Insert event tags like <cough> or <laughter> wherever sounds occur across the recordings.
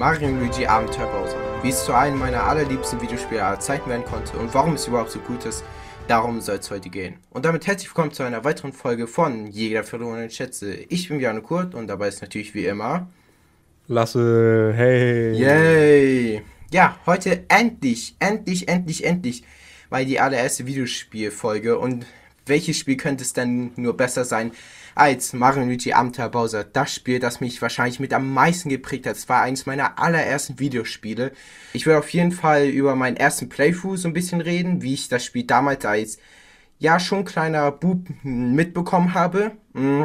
Mario Luigi Abenteuer Bowser, wie es zu einem meiner allerliebsten Videospiele aller Zeiten werden konnte und warum es überhaupt so gut ist, darum soll es heute gehen. Und damit herzlich willkommen zu einer weiteren Folge von Jäger verlorenen Schätze. Ich bin Björn Kurt und dabei ist natürlich wie immer Lasse, hey. Yay! Ja, heute endlich, endlich, endlich, endlich mal die allererste Videospielfolge und welches Spiel könnte es denn nur besser sein als Mario Luigi Abenteuer Bowser? Das Spiel, das mich wahrscheinlich mit am meisten geprägt hat. Es war eines meiner allerersten Videospiele. Ich will auf jeden Fall über meinen ersten Playthrough so ein bisschen reden, wie ich das Spiel damals als ja schon kleiner Bub mitbekommen habe. Mm.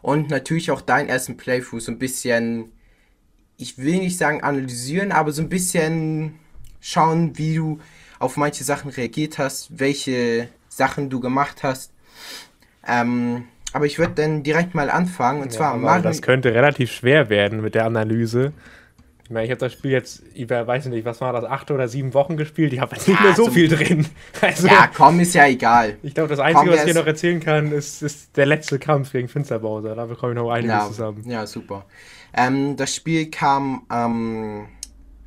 Und natürlich auch deinen ersten Playthrough so ein bisschen, ich will nicht sagen analysieren, aber so ein bisschen schauen, wie du auf manche Sachen reagiert hast, welche Sachen du gemacht hast. Ähm, aber ich würde dann direkt mal anfangen. Und Ja, zwar Mario. Das könnte relativ schwer werden mit der Analyse. Ich meine, ich habe das Spiel jetzt über, weiß ich nicht, was war das, acht oder sieben Wochen gespielt. Ich habe jetzt nicht Ja, mehr so viel drin. <laughs> Also, ja, komm, ist ja egal. ich glaube, das Einzige, Komm, was ich dir noch erzählen kann, ist, ist der letzte Kampf gegen Finsterbowser. Da bekomme ich noch einiges Ja, zusammen. ja super. Ähm, das Spiel kam am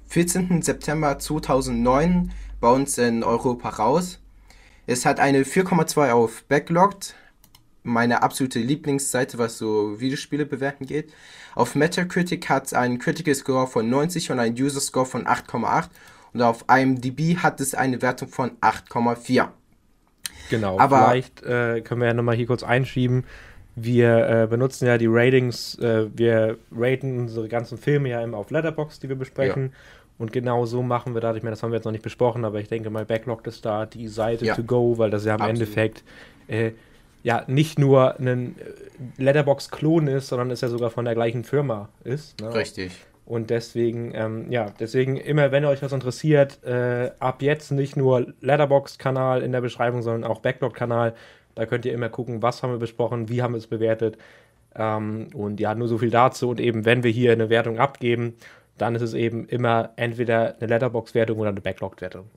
14. September 2009 bei uns in Europa raus. Es hat eine 4,2 auf Backlogged, meine absolute Lieblingsseite, was so Videospiele bewerten geht. Auf Metacritic hat es einen Critical Score von 90 und einen User Score von 8,8 und auf IMDb hat es eine Wertung von 8,4. Genau, Aber- vielleicht äh, können wir ja nochmal hier kurz einschieben. Wir äh, benutzen ja die Ratings, äh, wir raten unsere ganzen Filme ja immer auf Letterbox, die wir besprechen. Und genau so machen wir das. Ich meine, das haben wir jetzt noch nicht besprochen, aber ich denke mal, Backlog ist da die Seite Ja. to go, weil das ja im Absolut. Endeffekt äh, ja nicht nur ein äh, Letterbox-Klon ist, sondern es ja sogar von der gleichen Firma ist. Ne? Richtig. Und deswegen, ähm, ja, deswegen immer, wenn euch was interessiert, äh, ab jetzt nicht nur Letterboxd-Kanal in der Beschreibung, sondern auch Backlog-Kanal. Da könnt ihr immer gucken, was haben wir besprochen, wie haben wir es bewertet. Ähm, und ja, nur so viel dazu. Und eben, wenn wir hier eine Wertung abgeben, dann ist es eben immer entweder eine Letterbox-Wertung oder eine Backlog-Wertung.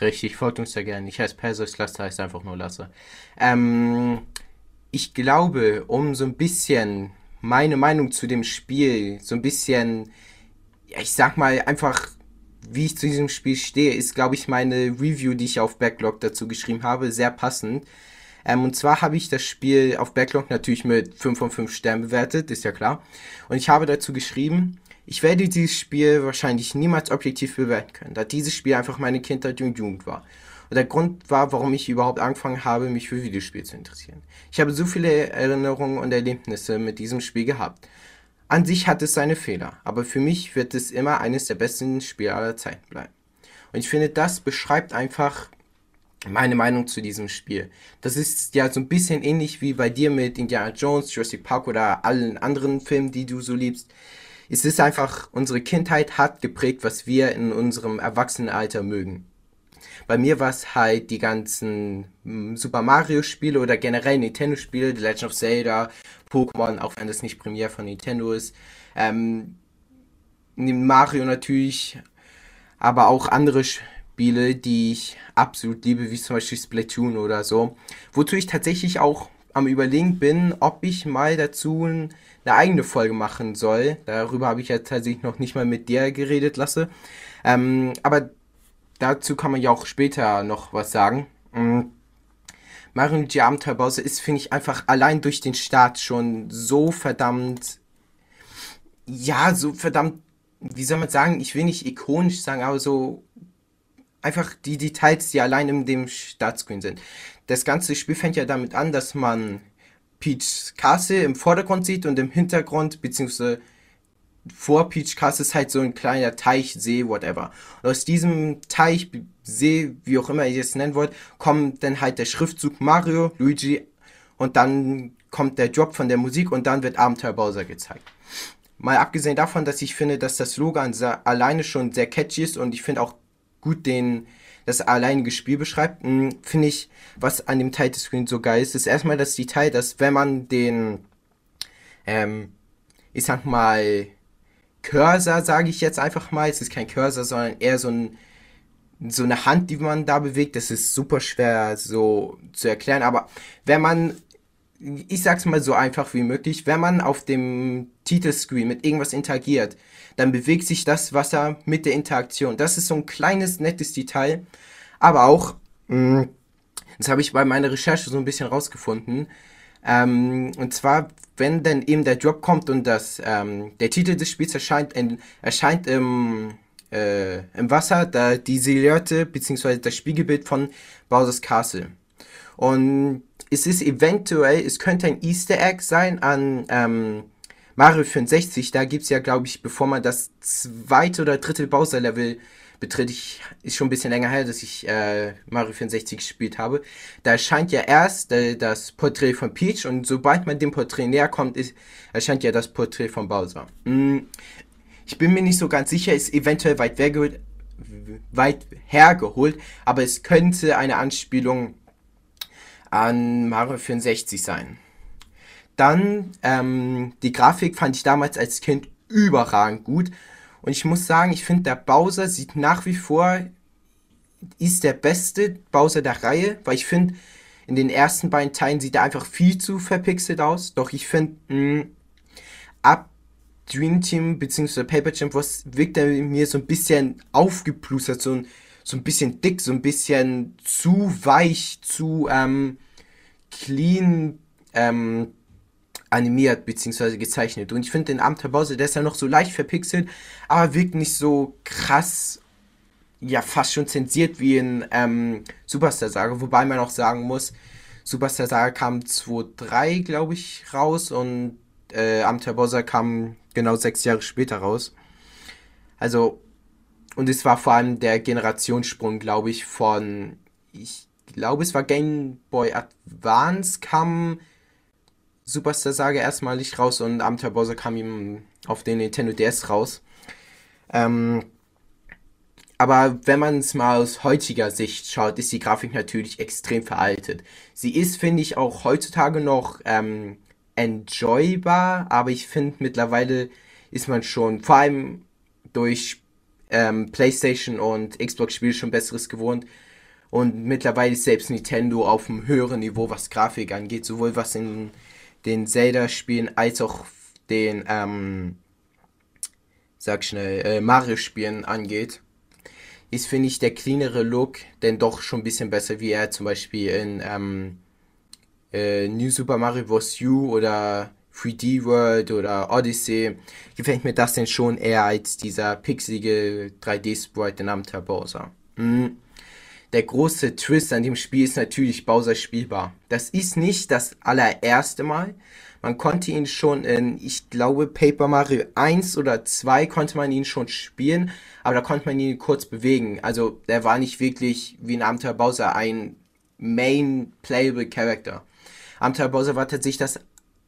Richtig, folgt uns sehr gerne. Ich heiße Perseus, Lasse heißt einfach nur Lasse. Ähm, ich glaube, um so ein bisschen meine Meinung zu dem Spiel, so ein bisschen, ja, ich sag mal einfach, wie ich zu diesem Spiel stehe, ist, glaube ich, meine Review, die ich auf Backlog dazu geschrieben habe, sehr passend. Ähm, und zwar habe ich das Spiel auf Backlog natürlich mit 5 von 5 Sternen bewertet, ist ja klar. Und ich habe dazu geschrieben, ich werde dieses Spiel wahrscheinlich niemals objektiv bewerten können, da dieses Spiel einfach meine Kindheit und Jugend war. Und der Grund war, warum ich überhaupt angefangen habe, mich für Videospiele zu interessieren. Ich habe so viele Erinnerungen und Erlebnisse mit diesem Spiel gehabt. An sich hat es seine Fehler, aber für mich wird es immer eines der besten Spiele aller Zeiten bleiben. Und ich finde, das beschreibt einfach meine Meinung zu diesem Spiel. Das ist ja so ein bisschen ähnlich wie bei dir mit Indiana Jones, Jurassic Park oder allen anderen Filmen, die du so liebst. Es ist einfach, unsere Kindheit hat geprägt, was wir in unserem Erwachsenenalter mögen. Bei mir war es halt die ganzen mm, Super Mario Spiele oder generell Nintendo Spiele, The Legend of Zelda, Pokémon, auch wenn das nicht Premiere von Nintendo ist. Ähm, Mario natürlich, aber auch andere Spiele, die ich absolut liebe, wie zum Beispiel Splatoon oder so. Wozu ich tatsächlich auch am Überlegen bin, ob ich mal dazu eine eigene Folge machen soll. Darüber habe ich ja tatsächlich noch nicht mal mit dir geredet lasse. Ähm, aber dazu kann man ja auch später noch was sagen. Mm. Mario Luigi Abenteuer Bowser ist, finde ich, einfach allein durch den Start schon so verdammt, ja, so verdammt, wie soll man sagen, ich will nicht ikonisch sagen, aber so einfach die Details, die allein in dem Startscreen sind. Das ganze Spiel fängt ja damit an, dass man Peach Castle im Vordergrund sieht und im Hintergrund, beziehungsweise vor Peach Castle ist halt so ein kleiner Teich, See, whatever. Und aus diesem Teich, See, wie auch immer ihr es nennen wollt, kommt dann halt der Schriftzug Mario, Luigi und dann kommt der Drop von der Musik und dann wird Abenteuer Bowser gezeigt. Mal abgesehen davon, dass ich finde, dass das Logo alleine schon sehr catchy ist und ich finde auch gut den, das alleinige Spiel beschreibt, mh, finde ich, was an dem Title Screen so geil ist, ist erstmal das Detail, dass wenn man den, ähm, ich sag mal, Cursor, sage ich jetzt einfach mal, es ist kein Cursor, sondern eher so ein, so eine Hand, die man da bewegt, das ist super schwer so zu erklären, aber wenn man ich sag's mal so einfach wie möglich, wenn man auf dem Titelscreen mit irgendwas interagiert, dann bewegt sich das Wasser mit der Interaktion. Das ist so ein kleines, nettes Detail, aber auch, mh, mm, das habe ich bei meiner Recherche so ein bisschen rausgefunden, ähm, und zwar, wenn dann eben der Drop kommt und das, ähm, der Titel des Spiels erscheint, in, erscheint im, äh, im Wasser, da die Silhouette bzw. das Spiegelbild von Bowser's Castle. Und es ist eventuell, es könnte ein Easter Egg sein an ähm, Mario 64. Da gibt es ja, glaube ich, bevor man das zweite oder dritte Bowser-Level betritt, ich, ist schon ein bisschen länger her, dass ich äh, Mario 64 gespielt habe. Da erscheint ja erst äh, das Porträt von Peach und sobald man dem Porträt näher kommt, ist, erscheint ja das Porträt von Bowser. Hm, ich bin mir nicht so ganz sicher, ist eventuell weit, weit hergeholt, aber es könnte eine Anspielung an Mario 64 sein. Dann, ähm, die Grafik fand ich damals als Kind überragend gut. Und ich muss sagen, ich finde, der Bowser sieht nach wie vor, ist der beste Bowser der Reihe, weil ich finde, in den ersten beiden Teilen sieht er einfach viel zu verpixelt aus. Doch ich finde, hm, ab Dream Team bzw. Paper Champ was wirkt er mir so ein bisschen aufgeplustert, so ein, so ein bisschen dick, so ein bisschen zu weich, zu ähm, clean ähm, animiert bzw. gezeichnet. Und ich finde den Amt Bowser, der ist ja noch so leicht verpixelt, aber wirkt nicht so krass, ja fast schon zensiert wie in ähm, Superstar Saga. Wobei man auch sagen muss, Superstar Saga kam 2.3, glaube ich, raus und äh, Amt Bowser kam genau sechs Jahre später raus. Also, und es war vor allem der Generationssprung, glaube ich, von, ich glaube, es war Game Boy Advance, kam Superstar Saga erstmalig raus und Abenteuer Bowser kam ihm auf den Nintendo DS raus. Ähm, aber wenn man es mal aus heutiger Sicht schaut, ist die Grafik natürlich extrem veraltet. Sie ist, finde ich, auch heutzutage noch ähm, enjoybar, aber ich finde mittlerweile ist man schon, vor allem durch ähm, PlayStation und Xbox-Spiele schon besseres gewohnt. Und mittlerweile ist selbst Nintendo auf einem höheren Niveau, was Grafik angeht, sowohl was in den Zelda-Spielen als auch den, ähm, sag schnell, äh, Mario-Spielen angeht, ist, finde ich, der cleanere Look denn doch schon ein bisschen besser, wie er zum Beispiel in ähm, äh, New Super Mario Bros. U oder 3D World oder Odyssey gefällt mir das denn schon eher als dieser pixelige 3D-Sprite namens Bowser. Mhm der große Twist an dem Spiel ist natürlich Bowser spielbar. Das ist nicht das allererste Mal. Man konnte ihn schon in, ich glaube, Paper Mario 1 oder 2 konnte man ihn schon spielen, aber da konnte man ihn kurz bewegen. Also der war nicht wirklich wie ein Abenteuer Bowser ein Main Playable Character. Abenteuer Bowser war tatsächlich das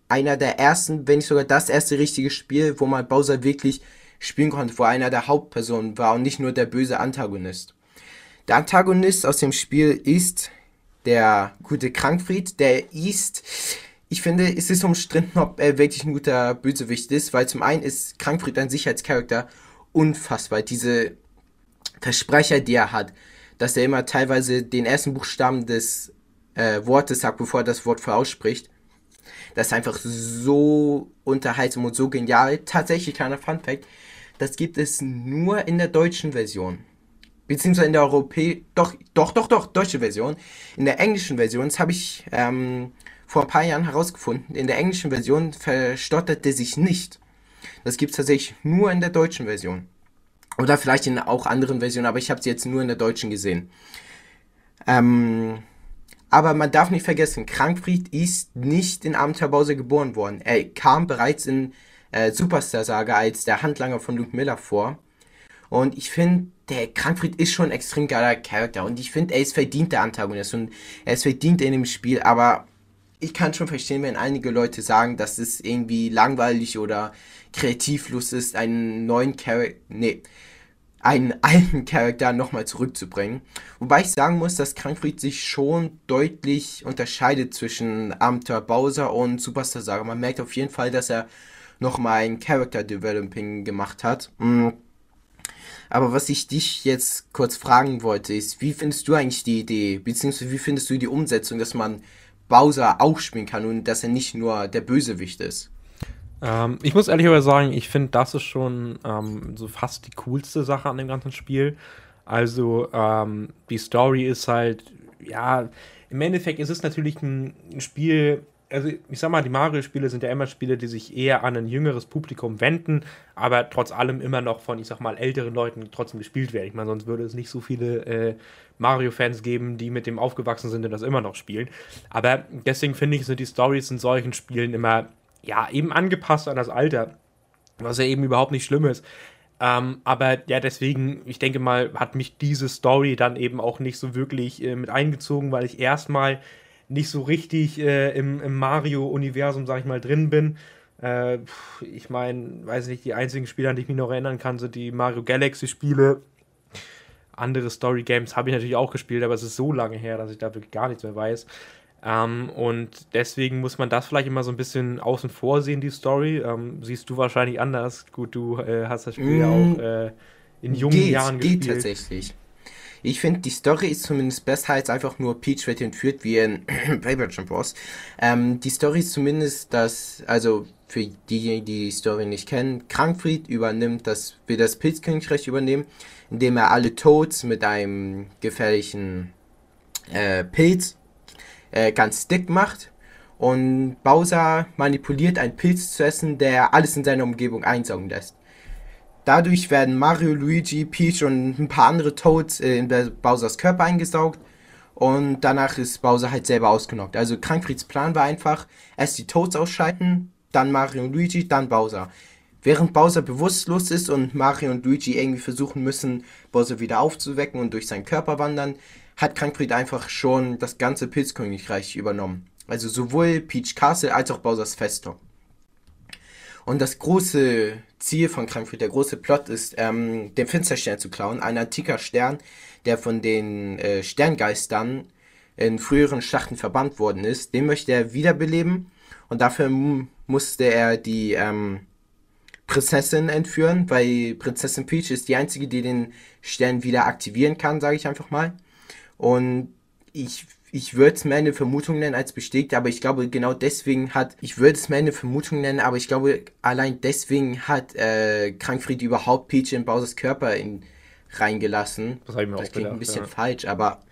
einer der ersten, wenn nicht sogar das erste richtige Spiel, wo man Bowser wirklich spielen konnte, wo er einer der Hauptpersonen war und nicht nur der böse Antagonist. Der Antagonist aus dem Spiel ist der gute Krankfried. Der ist, ich finde, es ist umstritten, ob er wirklich ein guter Bösewicht ist, weil zum einen ist Krankfried ein Sicherheitscharakter unfassbar. Diese Versprecher, die er hat, dass er immer teilweise den ersten Buchstaben des äh, Wortes sagt, bevor er das Wort vorausspricht. Das ist einfach so unterhaltsam und so genial. Tatsächlich, kleiner Funfact, das gibt es nur in der deutschen Version beziehungsweise in der Europä doch, doch, doch, doch, deutsche Version. In der englischen Version, das habe ich ähm, vor ein paar Jahren herausgefunden, in der englischen Version verstottert er sich nicht. Das gibt es tatsächlich nur in der deutschen Version. Oder vielleicht in auch anderen Versionen, aber ich habe sie jetzt nur in der deutschen gesehen. Ähm, aber man darf nicht vergessen, Krankfried ist nicht in Abenteuerbause geboren worden. Er kam bereits in äh, Superstar Saga als der Handlanger von Luke Miller vor. Und ich finde, der Krankfried ist schon ein extrem geiler Charakter und ich finde, er ist verdient der Antagonist und er ist verdient in dem Spiel, aber ich kann schon verstehen, wenn einige Leute sagen, dass es irgendwie langweilig oder kreativlos ist, einen neuen Charakter, nee, einen <laughs> alten Charakter nochmal zurückzubringen. Wobei ich sagen muss, dass Krankfried sich schon deutlich unterscheidet zwischen Abenteuer Bowser und Superstar Saga. Man merkt auf jeden Fall, dass er nochmal ein Character Developing gemacht hat. Mhm aber was ich dich jetzt kurz fragen wollte, ist, wie findest du eigentlich die Idee, beziehungsweise wie findest du die Umsetzung, dass man Bowser auch spielen kann und dass er nicht nur der Bösewicht ist. Ähm, ich muss ehrlicherweise sagen, ich finde, das ist schon ähm, so fast die coolste Sache an dem ganzen Spiel. Also, ähm, die Story ist halt, ja, im Endeffekt ist es natürlich ein Spiel, also ich sag mal, die Mario-Spiele sind ja immer Spiele, die sich eher an ein jüngeres Publikum wenden, aber trotz allem immer noch von, ich sag mal, älteren Leuten trotzdem gespielt werden. Ich meine, sonst würde es nicht so viele äh, Mario-Fans geben, die mit dem aufgewachsen sind und das immer noch spielen. Aber deswegen finde ich, sind die Stories in solchen Spielen immer, ja, eben angepasst an das Alter, was ja eben überhaupt nicht schlimm ist. Ähm, aber ja, deswegen, ich denke mal, hat mich diese Story dann eben auch nicht so wirklich äh, mit eingezogen, weil ich erstmal nicht so richtig äh, im, im Mario-Universum, sag ich mal, drin bin. Äh, ich meine, weiß nicht, die einzigen Spiele, an die ich mich noch erinnern kann, sind die Mario Galaxy-Spiele. Andere Story-Games habe ich natürlich auch gespielt, aber es ist so lange her, dass ich da wirklich gar nichts mehr weiß. Ähm, und deswegen muss man das vielleicht immer so ein bisschen außen vor sehen, die Story. Ähm, siehst du wahrscheinlich anders. Gut, du äh, hast das Spiel ja mm, auch äh, in jungen geht, Jahren gespielt. Geht tatsächlich. Ich finde, die Story ist zumindest besser als einfach nur Peach wird entführt wie in <clears throat> Paper Jump Bros. Ähm, die Story ist zumindest, dass, also für diejenigen, die die Story nicht kennen, Krankfried übernimmt, das will das Pilzkönigreich übernehmen, indem er alle Toads mit einem gefährlichen äh, Pilz äh, ganz dick macht. Und Bowser manipuliert einen Pilz zu essen, der alles in seiner Umgebung einsaugen lässt. Dadurch werden Mario, Luigi, Peach und ein paar andere Toads äh, in Bowsers Körper eingesaugt. Und danach ist Bowser halt selber ausgenockt. Also Krankfrieds Plan war einfach, erst die Toads ausschalten, dann Mario und Luigi, dann Bowser. Während Bowser bewusstlos ist und Mario und Luigi irgendwie versuchen müssen, Bowser wieder aufzuwecken und durch seinen Körper wandern, hat Krankfried einfach schon das ganze Pilzkönigreich übernommen. Also sowohl Peach Castle als auch Bowsers Festung. Und das große Ziel von Krankfried, der große Plot ist, ähm, den Finsterstern zu klauen. Ein antiker Stern, der von den äh, Sterngeistern in früheren Schlachten verbannt worden ist. Den möchte er wiederbeleben. Und dafür musste er die ähm, Prinzessin entführen, weil Prinzessin Peach ist die einzige, die den Stern wieder aktivieren kann, sage ich einfach mal. Und ich ich würde es mehr eine Vermutung nennen als bestätigt, aber ich glaube genau deswegen hat, ich würde es mehr eine Vermutung nennen, aber ich glaube allein deswegen hat äh, Krankfried überhaupt Peach in Bowsers Körper in, reingelassen. Das, ich mir das klingt gedacht, ein bisschen ja. falsch, aber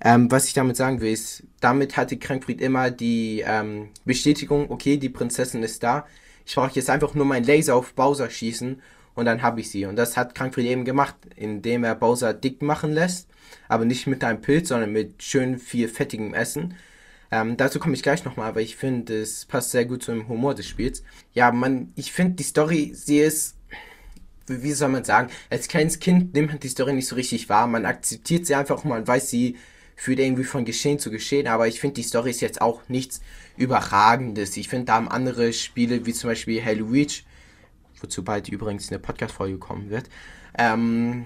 ähm, was ich damit sagen will, ist, damit hatte Krankfried immer die ähm, Bestätigung, okay, die Prinzessin ist da. Ich brauche jetzt einfach nur meinen Laser auf Bowser schießen und dann habe ich sie. Und das hat Krankfried eben gemacht, indem er Bowser dick machen lässt aber nicht mit einem Pilz, sondern mit schön viel fettigem Essen. Ähm, dazu komme ich gleich nochmal, aber ich finde, es passt sehr gut zum Humor des Spiels. Ja, man, ich finde die Story, sie ist, wie soll man sagen, als kleines Kind nimmt man die Story nicht so richtig wahr. Man akzeptiert sie einfach, man weiß, sie führt irgendwie von Geschehen zu Geschehen, aber ich finde, die Story ist jetzt auch nichts Überragendes. Ich finde, da haben andere Spiele, wie zum Beispiel Halo Reach, wozu bald übrigens eine Podcast-Folge kommen wird, ähm,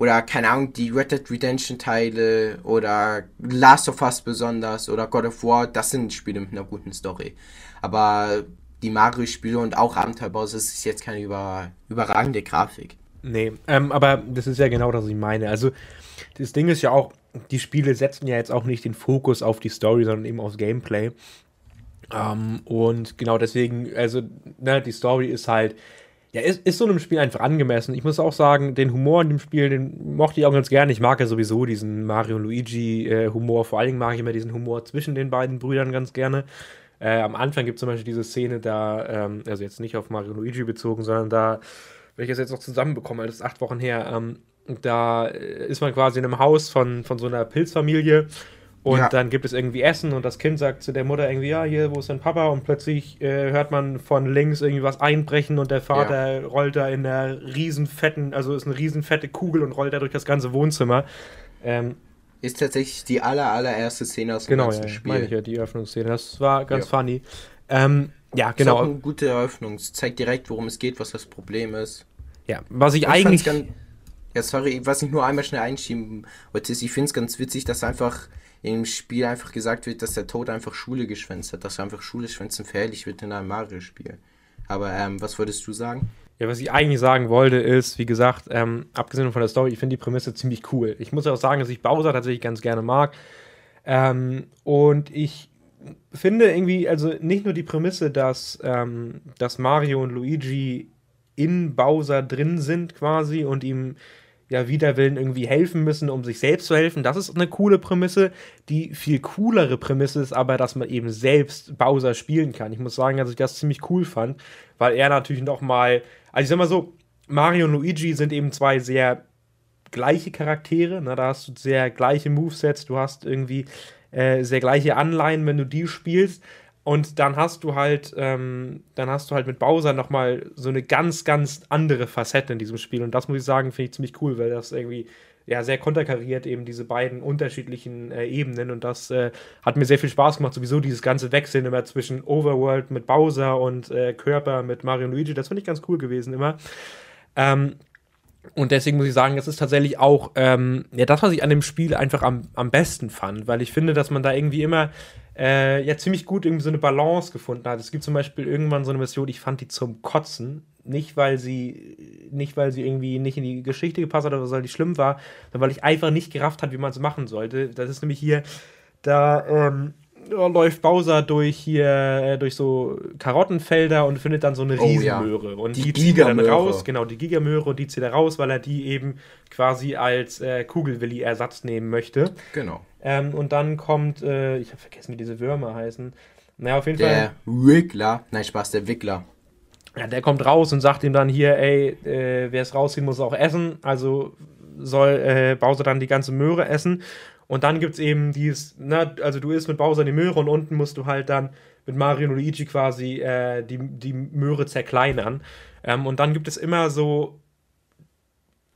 oder keine Ahnung, die Red Dead Redemption Teile oder Last of Us besonders oder God of War, das sind Spiele mit einer guten Story. Aber die Mario-Spiele und auch Abenteuerbaus ist jetzt keine über, überragende Grafik. Nee, ähm, aber das ist ja genau das, was ich meine. Also, das Ding ist ja auch, die Spiele setzen ja jetzt auch nicht den Fokus auf die Story, sondern eben aufs Gameplay. Ähm, und genau deswegen, also, ne, die Story ist halt ja, ist, ist so einem Spiel einfach angemessen. Ich muss auch sagen, den Humor in dem Spiel, den mochte ich auch ganz gerne. Ich mag ja sowieso diesen Mario und Luigi-Humor. Äh, Vor allen Dingen mag ich immer diesen Humor zwischen den beiden Brüdern ganz gerne. Äh, am Anfang gibt es zum Beispiel diese Szene da, ähm, also jetzt nicht auf Mario und Luigi bezogen, sondern da, wenn ich das jetzt noch zusammenbekomme, das ist acht Wochen her, ähm, da äh, ist man quasi in einem Haus von, von so einer Pilzfamilie und ja. dann gibt es irgendwie Essen und das Kind sagt zu der Mutter irgendwie, ja, hier, wo ist dein Papa? Und plötzlich äh, hört man von links irgendwie was einbrechen und der Vater ja. rollt da in einer riesenfetten, also ist eine riesenfette Kugel und rollt da durch das ganze Wohnzimmer. Ähm, ist tatsächlich die aller, allererste Szene aus dem genau, ganzen ja, Spiel. Meine ich ja, die Eröffnungsszene. Das war ganz ja. funny. Ähm, ja, genau. Das ist auch eine gute Eröffnung. Es zeigt direkt, worum es geht, was das Problem ist. Ja, was ich, ich eigentlich. Ganz, ja, sorry, was ich nur einmal schnell einschieben wollte, ist, ich finde es ganz witzig, dass einfach im Spiel einfach gesagt wird, dass der Tod einfach Schule geschwänzt hat, dass einfach Schule schwänzen verherrlicht wird in einem Mario-Spiel. Aber ähm, was würdest du sagen? Ja, was ich eigentlich sagen wollte, ist, wie gesagt, ähm, abgesehen von der Story, ich finde die Prämisse ziemlich cool. Ich muss auch sagen, dass ich Bowser tatsächlich ganz gerne mag. Ähm, und ich finde irgendwie, also nicht nur die Prämisse, dass, ähm, dass Mario und Luigi in Bowser drin sind quasi und ihm ja wider Willen irgendwie helfen müssen, um sich selbst zu helfen. Das ist eine coole Prämisse. Die viel coolere Prämisse ist aber, dass man eben selbst Bowser spielen kann. Ich muss sagen, dass ich das ziemlich cool fand, weil er natürlich noch mal, also ich sag mal so, Mario und Luigi sind eben zwei sehr gleiche Charaktere. Ne? Da hast du sehr gleiche Movesets, du hast irgendwie äh, sehr gleiche Anleihen, wenn du die spielst. Und dann hast du halt, ähm, dann hast du halt mit Bowser nochmal so eine ganz, ganz andere Facette in diesem Spiel. Und das muss ich sagen, finde ich ziemlich cool, weil das irgendwie ja sehr konterkariert eben diese beiden unterschiedlichen äh, Ebenen. Und das äh, hat mir sehr viel Spaß gemacht. Sowieso dieses ganze Wechseln immer zwischen Overworld mit Bowser und äh, Körper mit Mario und Luigi. Das finde ich ganz cool gewesen immer. Ähm, und deswegen muss ich sagen, es ist tatsächlich auch ähm, ja, das, was ich an dem Spiel einfach am, am besten fand, weil ich finde, dass man da irgendwie immer äh, ja ziemlich gut irgendwie so eine Balance gefunden hat. Es gibt zum Beispiel irgendwann so eine Mission, ich fand die zum Kotzen. Nicht, weil sie, nicht, weil sie irgendwie nicht in die Geschichte gepasst hat oder weil die schlimm war, sondern weil ich einfach nicht gerafft hat, wie man es machen sollte. Das ist nämlich hier, da ähm, läuft Bowser durch hier, äh, durch so Karottenfelder und findet dann so eine Riesenmöhre. Oh, ja. Und die, die zieht er dann raus, genau, die Gigamöhre und die zieht er raus, weil er die eben quasi als äh, Kugelwilli-Ersatz nehmen möchte. Genau. Ähm, und dann kommt, äh, ich habe vergessen, wie diese Würmer heißen. Naja, auf jeden der Fall. Der Wickler, nein, Spaß, der Wickler. Ja, der kommt raus und sagt ihm dann hier, ey, äh, wer es rausziehen muss, auch essen. Also soll äh, Bowser dann die ganze Möhre essen. Und dann gibt es eben dieses, ne, also du isst mit Bowser die Möhre und unten musst du halt dann mit Mario und Luigi quasi äh, die, die Möhre zerkleinern. Ähm, und dann gibt es immer so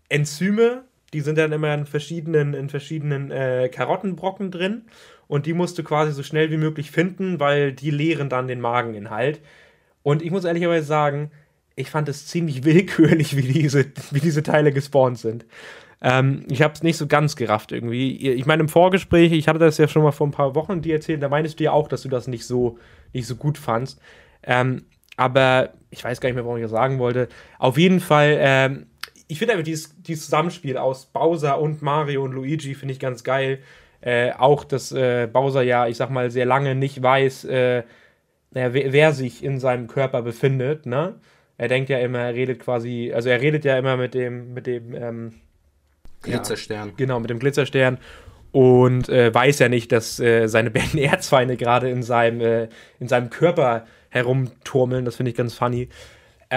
Enzyme, die sind dann immer in verschiedenen, in verschiedenen äh, Karottenbrocken drin. Und die musst du quasi so schnell wie möglich finden, weil die leeren dann den Mageninhalt. Und ich muss ehrlicherweise sagen, ich fand es ziemlich <laughs> willkürlich, wie diese, wie diese Teile gespawnt sind. Ähm, ich habe es nicht so ganz gerafft irgendwie. Ich meine, im Vorgespräch, ich hatte das ja schon mal vor ein paar Wochen dir erzählt, da meinst du ja auch, dass du das nicht so, nicht so gut fandst. Ähm, aber ich weiß gar nicht mehr, warum ich das sagen wollte. Auf jeden Fall, ähm, ich finde einfach dieses, dieses Zusammenspiel aus Bowser und Mario und Luigi finde ich ganz geil. Äh, auch, dass äh, Bowser ja, ich sag mal, sehr lange nicht weiß, äh, naja, wer, wer, sich in seinem Körper befindet, ne? Er denkt ja immer, er redet quasi, also er redet ja immer mit dem, mit dem, ähm, Glitzerstern. Ja, genau, mit dem Glitzerstern. Und äh, weiß ja nicht, dass äh, seine <laughs> beiden Erzfeinde gerade in, seinem, äh, in seinem Körper herumturmeln. Das finde ich ganz funny.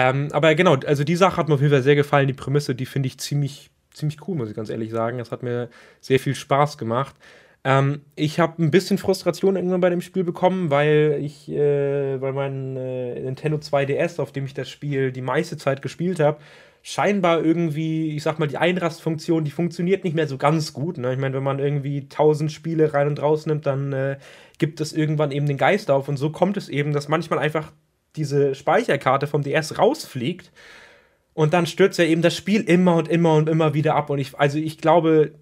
Ähm, aber genau, also die Sache hat mir auf jeden Fall sehr gefallen. Die Prämisse, die finde ich ziemlich, ziemlich cool, muss ich ganz ehrlich sagen. Das hat mir sehr viel Spaß gemacht. Ähm, ich habe ein bisschen Frustration irgendwann bei dem Spiel bekommen, weil ich, äh, weil mein äh, Nintendo 2DS, auf dem ich das Spiel die meiste Zeit gespielt habe, scheinbar irgendwie, ich sag mal, die Einrastfunktion, die funktioniert nicht mehr so ganz gut. Ne? Ich meine, wenn man irgendwie 1000 Spiele rein und raus nimmt, dann äh, gibt es irgendwann eben den Geist auf. Und so kommt es eben, dass manchmal einfach diese Speicherkarte vom DS rausfliegt. Und dann stürzt ja eben das Spiel immer und immer und immer wieder ab. Und ich, also ich glaube,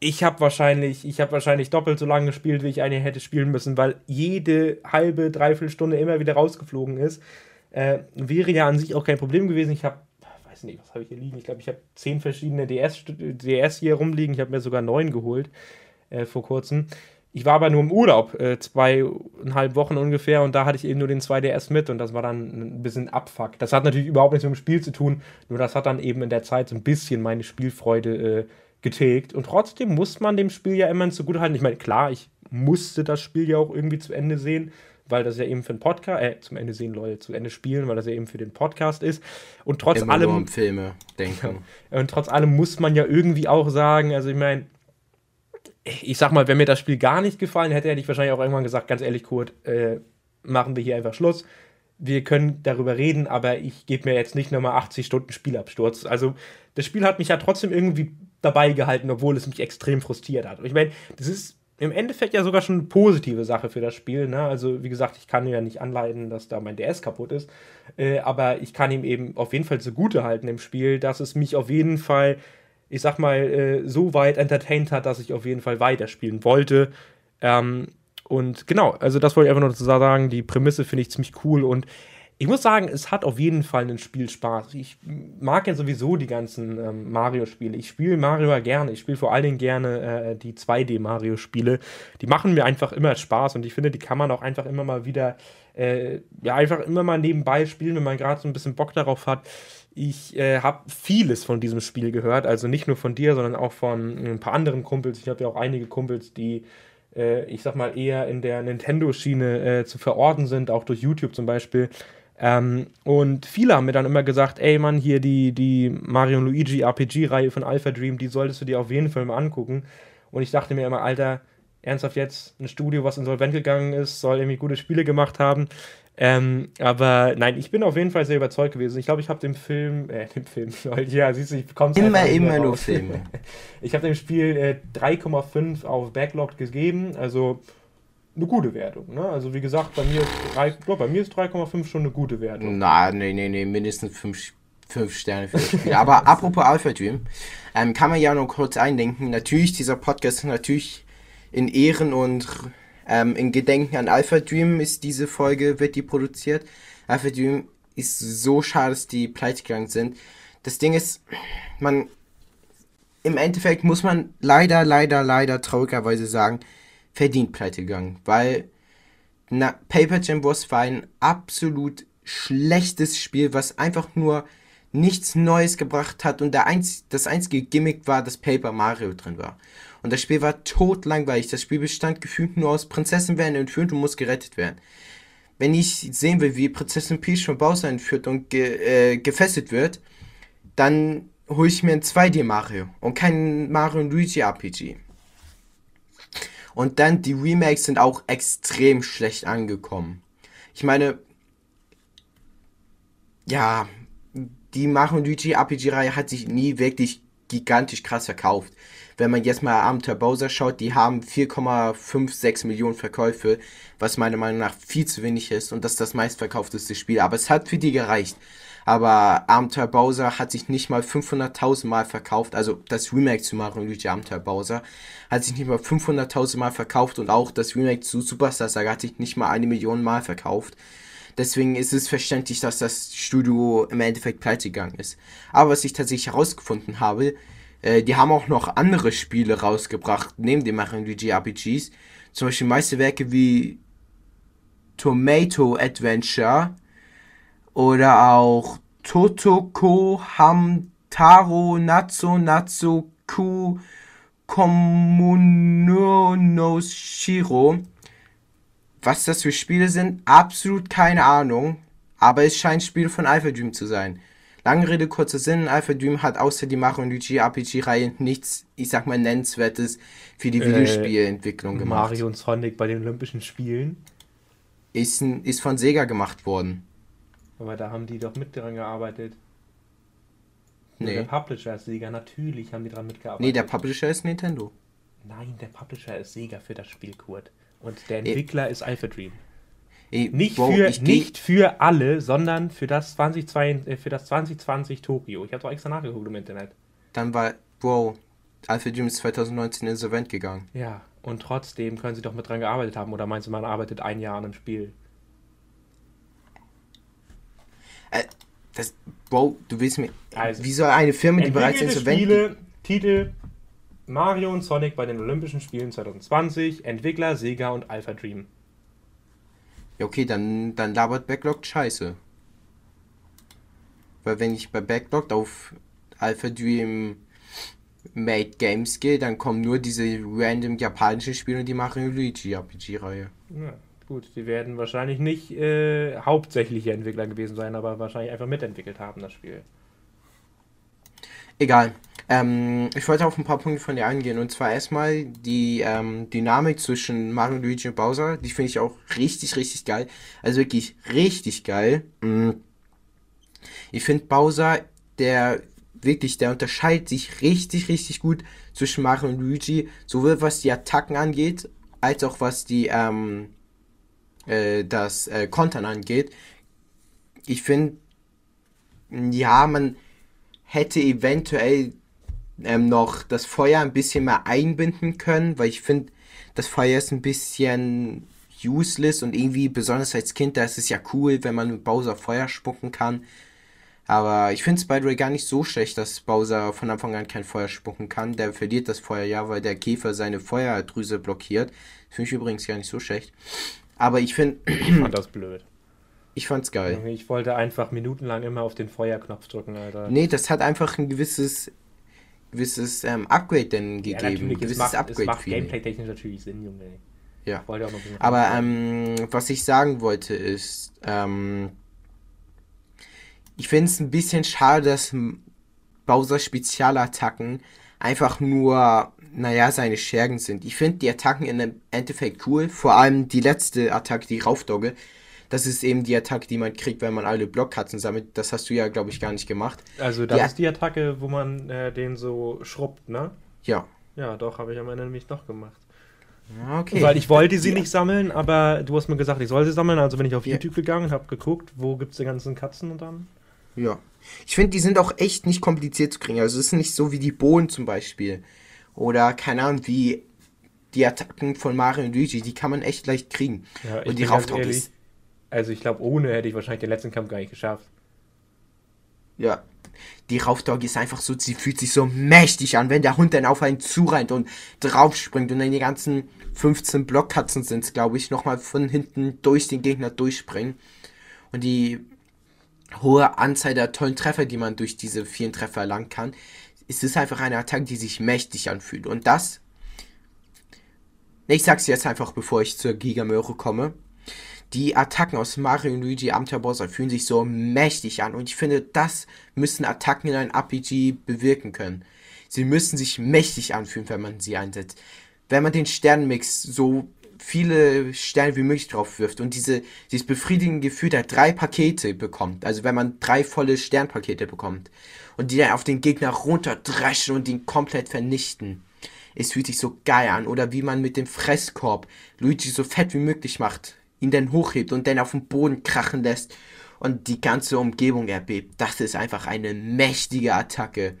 ich habe wahrscheinlich, ich habe wahrscheinlich doppelt so lange gespielt, wie ich eine hätte spielen müssen, weil jede halbe, dreiviertel Stunde immer wieder rausgeflogen ist. Äh, wäre ja an sich auch kein Problem gewesen. Ich habe weiß nicht, was habe ich hier liegen? Ich glaube, ich habe zehn verschiedene DS, DS hier rumliegen. Ich habe mir sogar neun geholt äh, vor kurzem. Ich war aber nur im Urlaub, äh, zweieinhalb Wochen ungefähr, und da hatte ich eben nur den 2DS mit und das war dann ein bisschen Abfuck. Das hat natürlich überhaupt nichts mit dem Spiel zu tun, nur das hat dann eben in der Zeit so ein bisschen meine Spielfreude äh, getilgt. Und trotzdem muss man dem Spiel ja immer zugutehalten. Ich meine, klar, ich musste das Spiel ja auch irgendwie zu Ende sehen weil das ja eben für den Podcast, äh, zum Ende sehen, Leute, zu Ende spielen, weil das ja eben für den Podcast ist. Und trotz Immer allem. Nur um Filme <laughs> denken. und trotz allem muss man ja irgendwie auch sagen, also ich meine, ich sag mal, wenn mir das Spiel gar nicht gefallen hätte, hätte ich wahrscheinlich auch irgendwann gesagt, ganz ehrlich, Kurt, äh, machen wir hier einfach Schluss. Wir können darüber reden, aber ich gebe mir jetzt nicht nochmal 80 Stunden Spielabsturz. Also, das Spiel hat mich ja trotzdem irgendwie dabei gehalten, obwohl es mich extrem frustriert hat. Und ich meine, das ist im Endeffekt ja sogar schon eine positive Sache für das Spiel. Ne? Also, wie gesagt, ich kann ja nicht anleiten, dass da mein DS kaputt ist. Äh, aber ich kann ihm eben auf jeden Fall zugute halten im Spiel, dass es mich auf jeden Fall, ich sag mal, äh, so weit entertained hat, dass ich auf jeden Fall weiterspielen wollte. Ähm, und genau, also das wollte ich einfach nur dazu sagen. Die Prämisse finde ich ziemlich cool und ich muss sagen, es hat auf jeden Fall einen Spielspaß. Ich mag ja sowieso die ganzen ähm, Mario-Spiele. Ich spiele Mario ja gerne. Ich spiele vor allen Dingen gerne äh, die 2D-Mario-Spiele. Die machen mir einfach immer Spaß und ich finde, die kann man auch einfach immer mal wieder, äh, ja, einfach immer mal nebenbei spielen, wenn man gerade so ein bisschen Bock darauf hat. Ich äh, habe vieles von diesem Spiel gehört, also nicht nur von dir, sondern auch von ein paar anderen Kumpels. Ich habe ja auch einige Kumpels, die äh, ich sag mal, eher in der Nintendo-Schiene äh, zu verorten sind, auch durch YouTube zum Beispiel. Ähm, und viele haben mir dann immer gesagt, ey Mann, hier die, die Mario Luigi RPG-Reihe von Alpha Dream, die solltest du dir auf jeden Fall mal angucken. Und ich dachte mir immer, Alter, ernsthaft jetzt ein Studio, was insolvent gegangen ist, soll irgendwie gute Spiele gemacht haben. Ähm, aber nein, ich bin auf jeden Fall sehr überzeugt gewesen. Ich glaube, ich habe dem Film, äh, <laughs> dem Film, ja, siehst du, ich bekomme Immer, immer nur Filme. <laughs> ich habe dem Spiel äh, 3,5 auf Backlog gegeben, also eine gute Wertung. Ne? Also wie gesagt, bei mir ist 3,5 schon eine gute Wertung. Na, nee, nee, nee, mindestens 5 fünf Sterne für das Spiel. Aber <laughs> apropos Alpha Dream, ähm, kann man ja noch kurz eindenken. Natürlich, dieser Podcast ist natürlich in Ehren und ähm, in Gedenken an Alpha Dream ist diese Folge, wird die produziert. Alpha Dream ist so schade, dass die pleite gegangen sind. Das Ding ist, man, im Endeffekt muss man leider, leider, leider traurigerweise sagen, verdient pleite gegangen, weil na, Paper Jam Boss war ein absolut schlechtes Spiel, was einfach nur nichts Neues gebracht hat und der einz das einzige Gimmick war, dass Paper Mario drin war. Und das Spiel war totlangweilig. Das Spiel bestand gefühlt nur aus Prinzessin werden entführt und muss gerettet werden. Wenn ich sehen will, wie Prinzessin Peach von Bowser entführt und ge äh, gefesselt wird, dann hole ich mir ein 2D Mario und kein Mario Luigi RPG. Und dann die Remakes sind auch extrem schlecht angekommen. Ich meine, ja, die Mario Luigi RPG-Reihe hat sich nie wirklich gigantisch krass verkauft. Wenn man jetzt mal Abenteuer Bowser schaut, die haben 4,56 Millionen Verkäufe, was meiner Meinung nach viel zu wenig ist und das ist das meistverkaufteste Spiel. Aber es hat für die gereicht. Aber Abenteuer Bowser hat sich nicht mal 500.000 Mal verkauft. Also das Remake zu Mario Luigi Abenteuer Bowser hat sich nicht mal 500.000 Mal verkauft und auch das Remake zu Superstar Saga hat sich nicht mal eine Million Mal verkauft. Deswegen ist es verständlich, dass das Studio im Endeffekt pleite gegangen ist. Aber was ich tatsächlich herausgefunden habe, äh, die haben auch noch andere Spiele rausgebracht, neben den Mario Luigi RPGs. Zum Beispiel Meisterwerke wie Tomato Adventure oder auch Totoko Hamtaro Natsu Natsu Ku Komuno Shiro. Was das für Spiele sind, absolut keine Ahnung. Aber es scheint Spiel von Alpha Dream zu sein. Lange Rede, kurzer Sinn, Alpha Dream hat außer die Mario und Luigi RPG-Reihe nichts, ich sag mal, nennenswertes für die äh, Videospielentwicklung gemacht. Mario und Sonic bei den Olympischen Spielen? Ist, ist von Sega gemacht worden. Aber da haben die doch mit dran gearbeitet. Nee. Der Publisher ist Sega, natürlich haben die dran mitgearbeitet. Nee, der Publisher ist Nintendo. Nein, der Publisher ist Sega für das Spiel, Kurt. Und der Entwickler e ist Alpha Dream. E nicht, Bro, für, nicht für alle, sondern für das, 2020, äh, für das 2020 Tokio. Ich habe doch extra nachgeguckt im Internet. Dann war, Bro, Alpha Dream ist 2019 insolvent gegangen. Ja, und trotzdem können sie doch mit dran gearbeitet haben. Oder meinst du, man arbeitet ein Jahr an einem Spiel? Äh, das, Bro, du willst mir. Also, wie soll eine Firma, die bereits insolvent Spiele, Titel Mario und Sonic bei den Olympischen Spielen 2020, Entwickler Sega und Alpha Dream. Ja, okay, dann, dann labert Backlog scheiße. Weil wenn ich bei Backlog auf Alpha Dream Made Games gehe, dann kommen nur diese random japanischen Spiele und die Mario Luigi RPG-Reihe. Ja, gut, die werden wahrscheinlich nicht äh, hauptsächliche Entwickler gewesen sein, aber wahrscheinlich einfach mitentwickelt haben, das Spiel. Egal. Ähm, ich wollte auf ein paar Punkte von dir eingehen. Und zwar erstmal die ähm, Dynamik zwischen Mario, Luigi und Bowser. Die finde ich auch richtig, richtig geil. Also wirklich richtig geil. Mhm. Ich finde Bowser, der wirklich, der unterscheidet sich richtig, richtig gut zwischen Mario und Luigi. Sowohl was die Attacken angeht, als auch was die, ähm, äh, das äh, Kontern angeht. Ich finde, ja, man hätte eventuell ähm, noch das Feuer ein bisschen mehr einbinden können, weil ich finde, das Feuer ist ein bisschen useless und irgendwie, besonders als Kind, da ist es ja cool, wenn man mit Bowser Feuer spucken kann. Aber ich finde es by the way gar nicht so schlecht, dass Bowser von Anfang an kein Feuer spucken kann. Der verliert das Feuer ja, weil der Käfer seine Feuerdrüse blockiert. Finde ich übrigens gar nicht so schlecht. Aber ich finde. <clears throat> Ich fand das blöd. Ich fand's geil. Ich wollte einfach minutenlang immer auf den Feuerknopf drücken, Alter. Nee, das hat einfach ein gewisses gewisses ähm, Upgrade denn Ja, gegeben. natürlich, gewisses es macht, es Upgrade macht Feeling. gameplay-technisch natürlich Sinn, Junge. Ja. Aber ähm, was ich sagen wollte ist, ähm, ich finde es ein bisschen schade, dass Bowser Spezialattacken einfach nur, naja, seine Schergen sind. Ich finde die Attacken dem Endeffekt cool, vor allem die letzte Attacke, die Raufdogge. Das ist eben die Attacke, die man kriegt, wenn man alle Blockkatzen sammelt. Das hast du ja, glaube ich, gar nicht gemacht. Also das die- ist die Attacke, wo man äh, den so schrubbt, ne? Ja. Ja, doch, habe ich am Ende nämlich noch gemacht. Okay. Weil ich wollte sie Die- nicht sammeln, aber du hast mir gesagt, ich soll sie sammeln. Also bin ich auf Ja. YouTube gegangen, habe geguckt, wo gibt es die ganzen Katzen und dann. Ja. Ich finde, die sind auch echt nicht kompliziert zu kriegen. Also es ist nicht so wie die Bohnen zum Beispiel. Oder, keine Ahnung, wie die Attacken von Mario und Luigi. Die kann man echt leicht kriegen. Ja, ich und die ehrlich, ist, Also ich glaube, ohne hätte ich wahrscheinlich den letzten Kampf gar nicht geschafft. ja. Die Raufdogge ist einfach so, sie fühlt sich so mächtig an, wenn der Hund dann auf einen zurennt und draufspringt und dann die ganzen 15 Blockkatzen sind es, glaube ich, nochmal von hinten durch den Gegner durchspringen. Und die hohe Anzahl der tollen Treffer, die man durch diese vielen Treffer erlangen kann, es ist einfach eine Attacke, die sich mächtig anfühlt. Und das, ich sag's jetzt einfach, bevor ich zur Gigamöre komme, die Attacken aus Mario und Luigi Abenteuer Bowser fühlen sich so mächtig an. Und ich finde, das müssen Attacken in einem RPG bewirken können. Sie müssen sich mächtig anfühlen, wenn man sie einsetzt. Wenn man den Sternenmix so viele Sterne wie möglich drauf wirft und diese, dieses befriedigende Gefühl der drei Pakete bekommt, also wenn man drei volle Sternpakete bekommt und die dann auf den Gegner runterdreschen und ihn komplett vernichten. Es fühlt sich so geil an. Oder wie man mit dem Fresskorb Luigi so fett wie möglich macht, ihn dann hochhebt und dann auf den Boden krachen lässt und die ganze Umgebung erbebt. Das ist einfach eine mächtige Attacke.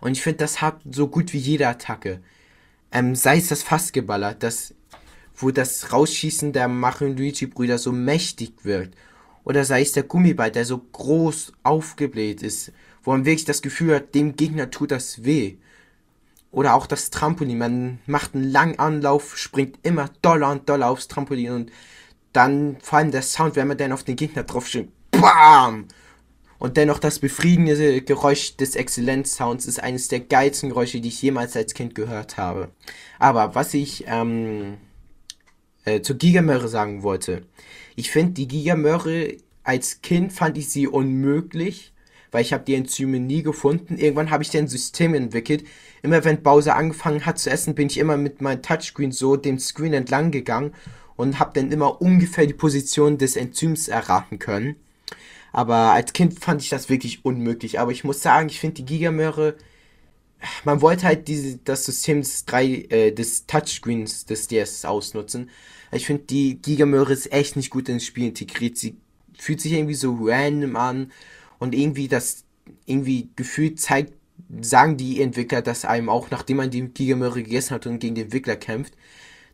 Und ich finde, das hat so gut wie jede Attacke. Ähm, sei es das Fassgeballer, das, wo das Rausschießen der Mario und Luigi Brüder so mächtig wirkt. Oder sei es der Gummiball, der so groß aufgebläht ist, wo man wirklich das Gefühl hat, dem Gegner tut das weh. Oder auch das Trampolin. Man macht einen langen Anlauf, springt immer doller und doller aufs Trampolin und dann vor allem der Sound, wenn man dann auf den Gegner drauf springt. BAM! Und dennoch das befriedigende Geräusch des Exzellenzsounds ist eines der geilsten Geräusche, die ich jemals als Kind gehört habe. Aber was ich ähm, äh, zur Gigamöre sagen wollte. Ich finde die Gigamöre als Kind fand ich sie unmöglich, weil ich habe die Enzyme nie gefunden. Irgendwann habe ich dann ein System entwickelt. Immer wenn Bowser angefangen hat zu essen, bin ich immer mit meinem Touchscreen so dem Screen entlang gegangen und habe dann immer ungefähr die Position des Enzyms erraten können. Aber als Kind fand ich das wirklich unmöglich. Aber ich muss sagen, ich finde die Gigamöre, man wollte halt diese, das System des, drei, äh, des Touchscreens des DS ausnutzen. Ich finde, die Gigamöre ist echt nicht gut ins Spiel integriert. Sie fühlt sich irgendwie so random an und irgendwie das, irgendwie gefühlt zeigt, sagen die Entwickler das einem auch, nachdem man die Gigamöre gegessen hat und gegen den Entwickler kämpft.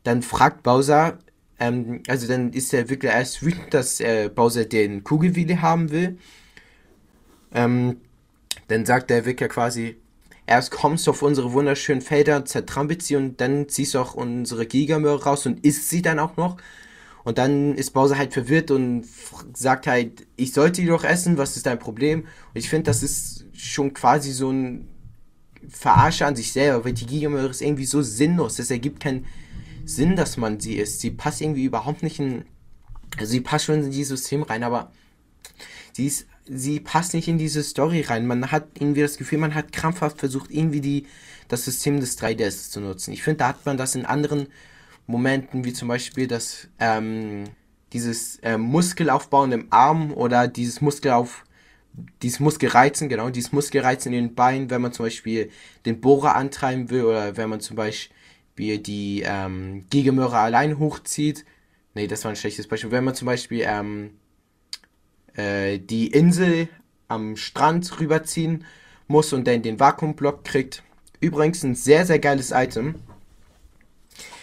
Dann fragt Bowser, ähm, also dann ist der Entwickler erst wütend, dass äh, Bowser den Kugelwille haben will. Ähm, dann sagt der Entwickler quasi, erst kommst du auf unsere wunderschönen Felder, zertrampelt sie und dann ziehst du auch unsere Gigamöre raus und isst sie dann auch noch. Und dann ist Bowser halt verwirrt und sagt halt, ich sollte die doch essen, was ist dein Problem? Und ich finde, das ist schon quasi so ein Verarsche an sich selber, weil die Gigamöre ist irgendwie so sinnlos. Das ergibt keinen Sinn, dass man sie isst. Sie passt irgendwie überhaupt nicht in. Also sie passt schon in dieses System rein, aber sie ist. Sie passt nicht in diese Story rein. Man hat irgendwie das Gefühl, man hat krampfhaft versucht, irgendwie die, das System des 3DS zu nutzen. Ich finde, da hat man das in anderen Momenten, wie zum Beispiel das, ähm, dieses ähm, Muskelaufbauen im Arm oder dieses Muskelauf, dieses Muskelreizen, genau, dieses Muskelreizen in den Beinen, wenn man zum Beispiel den Bohrer antreiben will oder wenn man zum Beispiel die ähm, Gigamöre allein hochzieht. Nee, das war ein schlechtes Beispiel. Wenn man zum Beispiel ähm, äh, die Insel am Strand rüberziehen muss und dann den Vakuumblock kriegt. Übrigens ein sehr, sehr geiles Item.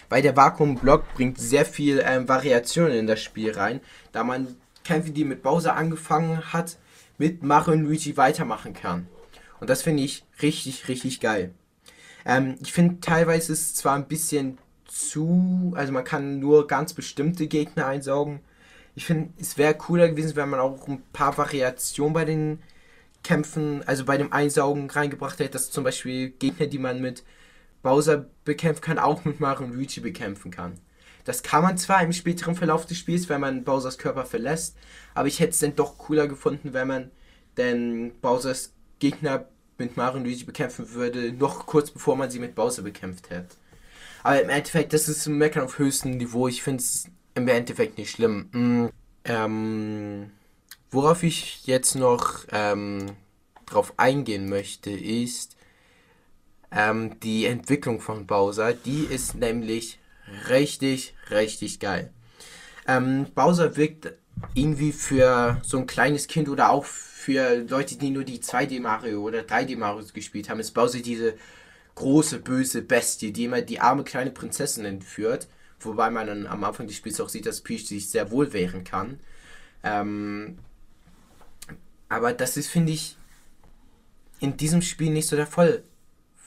Weil der Vakuum-Block bringt sehr viel ähm, Variation in das Spiel rein, da man Kämpfe, die mit Bowser angefangen hat, mit Mario und Luigi weitermachen kann. Und das finde ich richtig, richtig geil. Ähm, ich finde teilweise ist es zwar ein bisschen zu, also man kann nur ganz bestimmte Gegner einsaugen. Ich finde, es wäre cooler gewesen, wenn man auch ein paar Variationen bei den Kämpfen, also bei dem Einsaugen reingebracht hätte, dass zum Beispiel Gegner, die man mit Bowser bekämpfen kann, auch mit Mario und Luigi bekämpfen kann. Das kann man zwar im späteren Verlauf des Spiels, wenn man Bowsers Körper verlässt, aber ich hätte es dann doch cooler gefunden, wenn man denn Bowsers Gegner mit Mario und Luigi bekämpfen würde, noch kurz bevor man sie mit Bowser bekämpft hätte. Aber im Endeffekt, das ist ein Meckern auf höchstem Niveau. Ich finde es im Endeffekt nicht schlimm. Mhm. Ähm, worauf ich jetzt noch ähm, drauf eingehen möchte, ist ähm, die Entwicklung von Bowser. Die ist nämlich richtig, richtig geil. Ähm, Bowser wirkt irgendwie für so ein kleines Kind oder auch für Leute, die nur die 2D Mario oder 3D Mario gespielt haben, ist Bowser diese große, böse Bestie, die immer die arme kleine Prinzessin entführt. Wobei man dann am Anfang des Spiels auch sieht, dass Peach sich sehr wohl wehren kann. Ähm, aber das ist, finde ich, in diesem Spiel nicht so der Fall.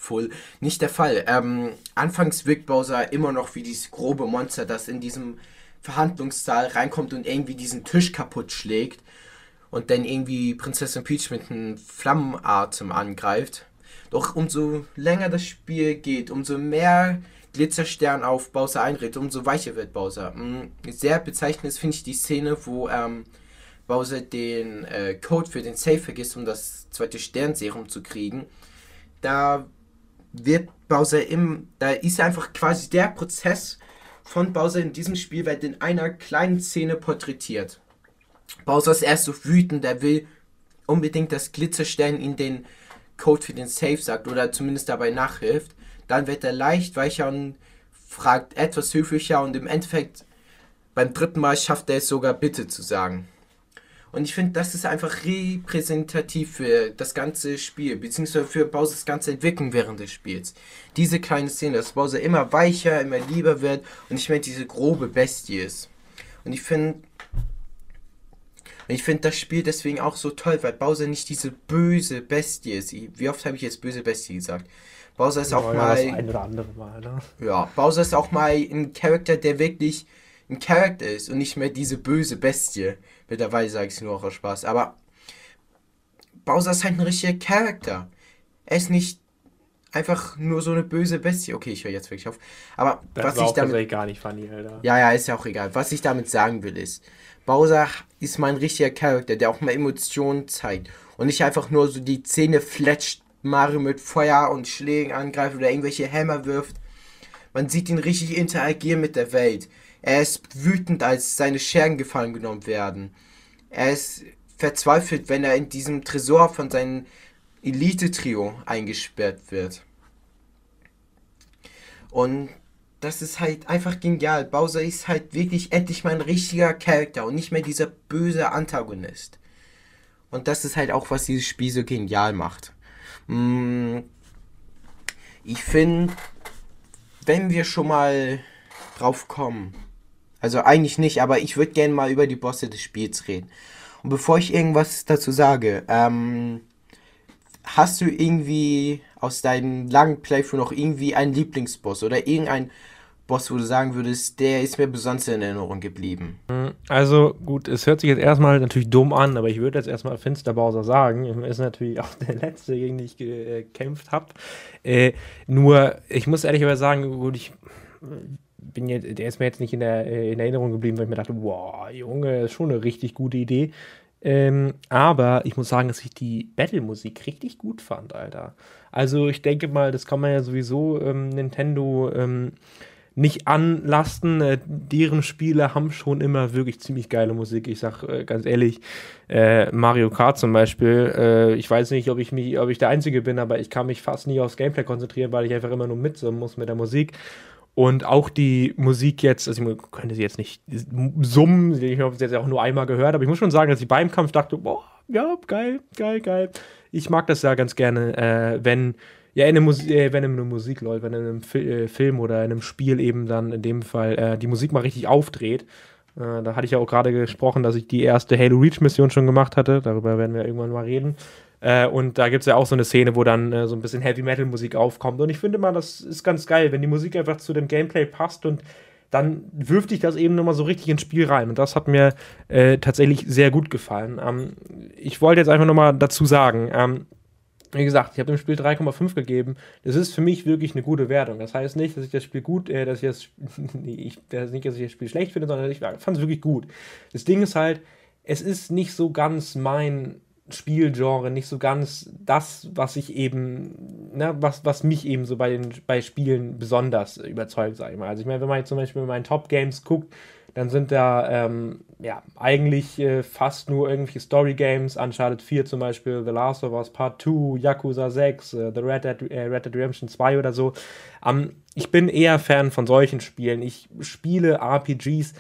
Full. Nicht der Fall. Ähm, anfangs wirkt Bowser immer noch wie dieses grobe Monster, das in diesem Verhandlungssaal reinkommt und irgendwie diesen Tisch kaputt schlägt und dann irgendwie Prinzessin Peach mit einem Flammenatem angreift. Doch umso länger das Spiel geht, umso mehr Glitzerstern auf Bowser einredet, umso weicher wird Bowser. Mm, sehr bezeichnend finde ich die Szene, wo ähm, Bowser den äh, Code für den Safe vergisst, um das zweite Sternserum zu kriegen. Da wird Bowser im, da ist einfach quasi der Prozess von Bowser in diesem Spiel wird in einer kleinen Szene porträtiert. Bowser ist erst so wütend, er will unbedingt, dass Glitzerstern ihm den Code für den Safe sagt oder zumindest dabei nachhilft. Dann wird er leicht weicher und fragt etwas höflicher und im Endeffekt beim dritten Mal schafft er es sogar Bitte zu sagen. Und ich finde, das ist einfach repräsentativ für das ganze Spiel, beziehungsweise für Bowsers ganze Entwicklung während des Spiels. Diese kleine Szene, dass Bowser immer weicher, immer lieber wird und nicht mehr diese grobe Bestie ist. Und ich finde, ich finde das Spiel deswegen auch so toll, weil Bowser nicht diese böse Bestie ist. Wie oft habe ich jetzt böse Bestie gesagt? Bowser ist ja, auch ja, mal. Das ein oder andere Mal, ne? Ja, Bowser ist auch mal ein Charakter, der wirklich ein Charakter ist und nicht mehr diese böse Bestie. Mittlerweile sage ich es nur auch aus Spaß. Aber Bowser ist halt ein richtiger Charakter. Er ist nicht einfach nur so eine böse Bestie. Okay, ich höre jetzt wirklich auf. Aber das was ich damit gar nicht funny, Alter. Ja, ja, ist ja auch egal. Was ich damit sagen will ist, Bowser ist mein richtiger Charakter, der auch mal Emotionen zeigt und nicht einfach nur so die Zähne fletscht, Mario mit Feuer und Schlägen angreift oder irgendwelche Hämmer wirft. Man sieht ihn richtig interagieren mit der Welt. Er ist wütend, als seine Schergen gefangen genommen werden. Er ist verzweifelt, wenn er in diesem Tresor von seinem Elite-Trio eingesperrt wird. Und das ist halt einfach genial. Bowser ist halt wirklich endlich mal ein richtiger Charakter und nicht mehr dieser böse Antagonist. Und das ist halt auch, was dieses Spiel so genial macht. Mm, ich finde, wenn wir schon mal drauf kommen, also eigentlich nicht, aber ich würde gerne mal über die Bosse des Spiels reden. Und bevor ich irgendwas dazu sage, ähm, hast du irgendwie aus deinem langen Playthrough noch irgendwie einen Lieblingsboss oder irgendein Boss, wo du sagen würdest, der ist mir besonders in Erinnerung geblieben? Also gut, es hört sich jetzt erstmal natürlich dumm an, aber ich würde jetzt erstmal Finster Bowser sagen. Ist natürlich auch <laughs> der letzte, gegen den ich gekämpft habe. Äh, nur, ich muss ehrlich sagen, gut, ich bin jetzt, der ist mir jetzt nicht in, der, äh, in Erinnerung geblieben, weil ich mir dachte, wow, Junge, ist schon eine richtig gute Idee. Ähm, aber ich muss sagen, dass ich die Battle-Musik richtig gut fand, Alter. Also ich denke mal, das kann man ja sowieso ähm, Nintendo ähm, nicht anlasten. Äh, deren Spiele haben schon immer wirklich ziemlich geile Musik. Ich sag äh, ganz ehrlich, äh, Mario Kart zum Beispiel. Äh, ich weiß nicht, ob ich mich, ob ich der Einzige bin, aber ich kann mich fast nie aufs Gameplay konzentrieren, weil ich einfach immer nur mitsummen muss mit der Musik. Und auch die Musik jetzt, also ich könnte sie jetzt nicht summen, ich habe sie jetzt auch nur einmal gehört, aber ich muss schon sagen, dass ich beim Kampf dachte, boah, ja, geil, geil, geil. Ich mag das ja ganz gerne, äh, wenn Ja, in äh, wenn in einer Musik läuft, wenn in einem Fi äh, Film oder in einem Spiel eben dann in dem Fall äh, die Musik mal richtig aufdreht. Äh, da hatte ich ja auch gerade gesprochen, dass ich die erste Halo Reach Mission schon gemacht hatte. Darüber werden wir irgendwann mal reden. Äh, und da gibt es ja auch so eine Szene, wo dann äh, so ein bisschen Heavy Metal Musik aufkommt. Und ich finde mal, das ist ganz geil, wenn die Musik einfach zu dem Gameplay passt und dann wirft dich das eben nochmal so richtig ins Spiel rein. Und das hat mir tatsächlich sehr gut gefallen. Ähm, ich wollte jetzt einfach nochmal dazu sagen, ähm, wie gesagt, ich habe dem Spiel 3,5 gegeben. Das ist für mich wirklich eine gute Wertung. Das heißt nicht, dass ich das Spiel gut, äh, dass ich das, <laughs> nee, ich, das nicht, dass ich das Spiel schlecht finde, sondern ich fand es wirklich gut. Das Ding ist halt, es ist nicht so ganz mein Spielgenre, nicht so ganz das, was ich eben, ne, was, was mich eben so bei den bei Spielen besonders überzeugt, sag ich mal. Also ich meine, wenn man jetzt zum Beispiel meinen Top Games guckt, dann sind da ähm, ja eigentlich äh, fast nur irgendwelche Story Games, Uncharted 4 zum Beispiel, The Last of Us Part 2, Yakuza 6, äh, The Red Dead, äh, Red Dead Redemption 2 oder so. Ähm, ich bin eher Fan von solchen Spielen. Ich spiele RPGs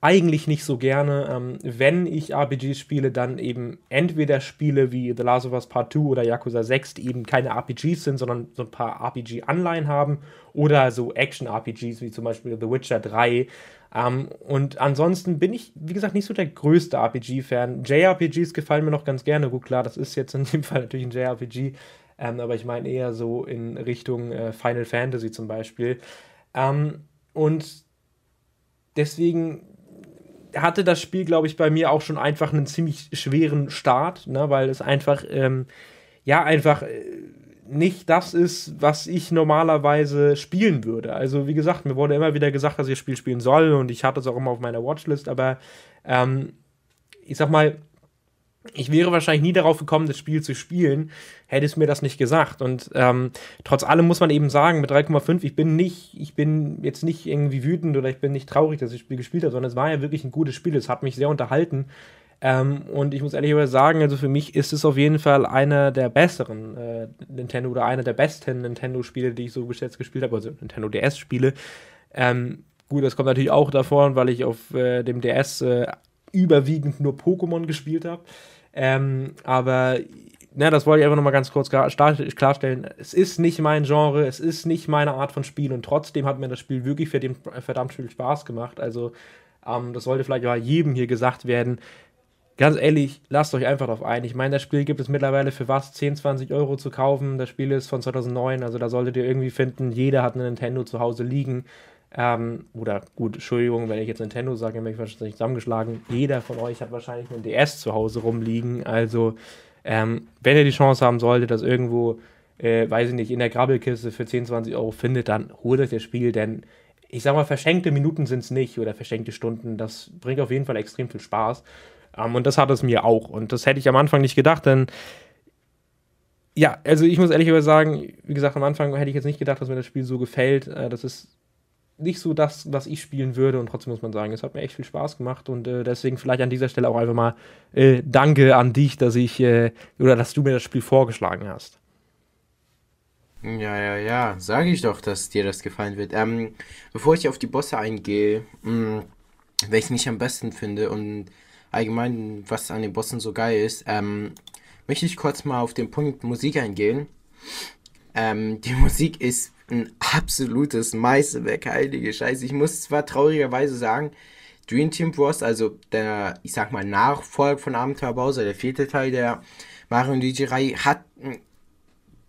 eigentlich nicht so gerne. Ähm, wenn ich RPGs spiele, dann eben entweder Spiele wie The Last of Us Part 2 oder Yakuza 6, die eben keine RPGs sind, sondern so ein paar RPG-Anleihen haben, oder so Action-RPGs wie zum Beispiel The Witcher 3. Ähm, und ansonsten bin ich, wie gesagt, nicht so der größte RPG-Fan. JRPGs gefallen mir noch ganz gerne. Gut, klar, das ist jetzt in dem <laughs> Fall natürlich ein JRPG, ähm, aber ich meine eher so in Richtung äh, Final Fantasy zum Beispiel. Ähm, und deswegen hatte das Spiel, glaube ich, bei mir auch schon einfach einen ziemlich schweren Start, ne, weil es einfach, ähm, ja, einfach äh, nicht das ist, was ich normalerweise spielen würde. Also, wie gesagt, mir wurde immer wieder gesagt, dass ich das Spiel spielen soll und ich hatte es auch immer auf meiner Watchlist, aber ähm, ich sag mal, ich wäre wahrscheinlich nie darauf gekommen, das Spiel zu spielen, hätte es mir das nicht gesagt. Und ähm, trotz allem muss man eben sagen, mit 3,5, ich bin nicht, ich bin jetzt nicht irgendwie wütend oder ich bin nicht traurig, dass ich das Spiel gespielt habe, sondern es war ja wirklich ein gutes Spiel. Es hat mich sehr unterhalten. Ähm, und ich muss ehrlich sagen, also für mich ist es auf jeden Fall einer der besseren äh, Nintendo oder einer der besten Nintendo-Spiele, die ich so bis jetzt gespielt habe, also Nintendo DS-Spiele. Ähm, gut, das kommt natürlich auch davon, weil ich auf äh, dem DS äh, überwiegend nur Pokémon gespielt habe. Ähm, aber na, das wollte ich einfach nochmal ganz kurz klarstellen. Es ist nicht mein Genre, es ist nicht meine Art von Spiel und trotzdem hat mir das Spiel wirklich verdammt viel Spaß gemacht. Also, ähm, das sollte vielleicht auch jedem hier gesagt werden. Ganz ehrlich, lasst euch einfach darauf ein. Ich meine, das Spiel gibt es mittlerweile für was? 10, 20 Euro zu kaufen. Das Spiel ist von 2009, also da solltet ihr irgendwie finden, jeder hat eine Nintendo zu Hause liegen. Ähm, oder gut, Entschuldigung, wenn ich jetzt Nintendo sage, bin ich wahrscheinlich zusammengeschlagen. Jeder von euch hat wahrscheinlich einen DS zu Hause rumliegen. Also, ähm, wenn ihr die Chance haben solltet, das irgendwo, äh, weiß ich nicht, in der Grabbelkiste für 10, 20 Euro findet, dann holt euch das Spiel, denn ich sag mal, verschenkte Minuten sind es nicht oder verschenkte Stunden. Das bringt auf jeden Fall extrem viel Spaß. Ähm, und das hat es mir auch. Und das hätte ich am Anfang nicht gedacht, denn ja, also ich muss ehrlich sagen, wie gesagt, am Anfang hätte ich jetzt nicht gedacht, dass mir das Spiel so gefällt. Äh, das ist nicht so das, was ich spielen würde. Und trotzdem muss man sagen, es hat mir echt viel Spaß gemacht. Und äh, deswegen vielleicht an dieser Stelle auch einfach mal äh, Danke an dich, dass ich äh, oder dass du mir das Spiel vorgeschlagen hast. Ja, ja, ja, sage ich doch, dass dir das gefallen wird. Ähm, bevor ich auf die Bosse eingehe, mh, welchen ich am besten finde und allgemein, was an den Bossen so geil ist, ähm, möchte ich kurz mal auf den Punkt Musik eingehen. Ähm, die <laughs> Musik ist ein absolutes Meisterwerk, heilige Scheiße. Ich muss zwar traurigerweise sagen, Dream Team Bros, also der, ich sag mal, Nachfolger von Abenteuer Bowser, der vierte Teil der Mario und Luigi-Reihe, hat einen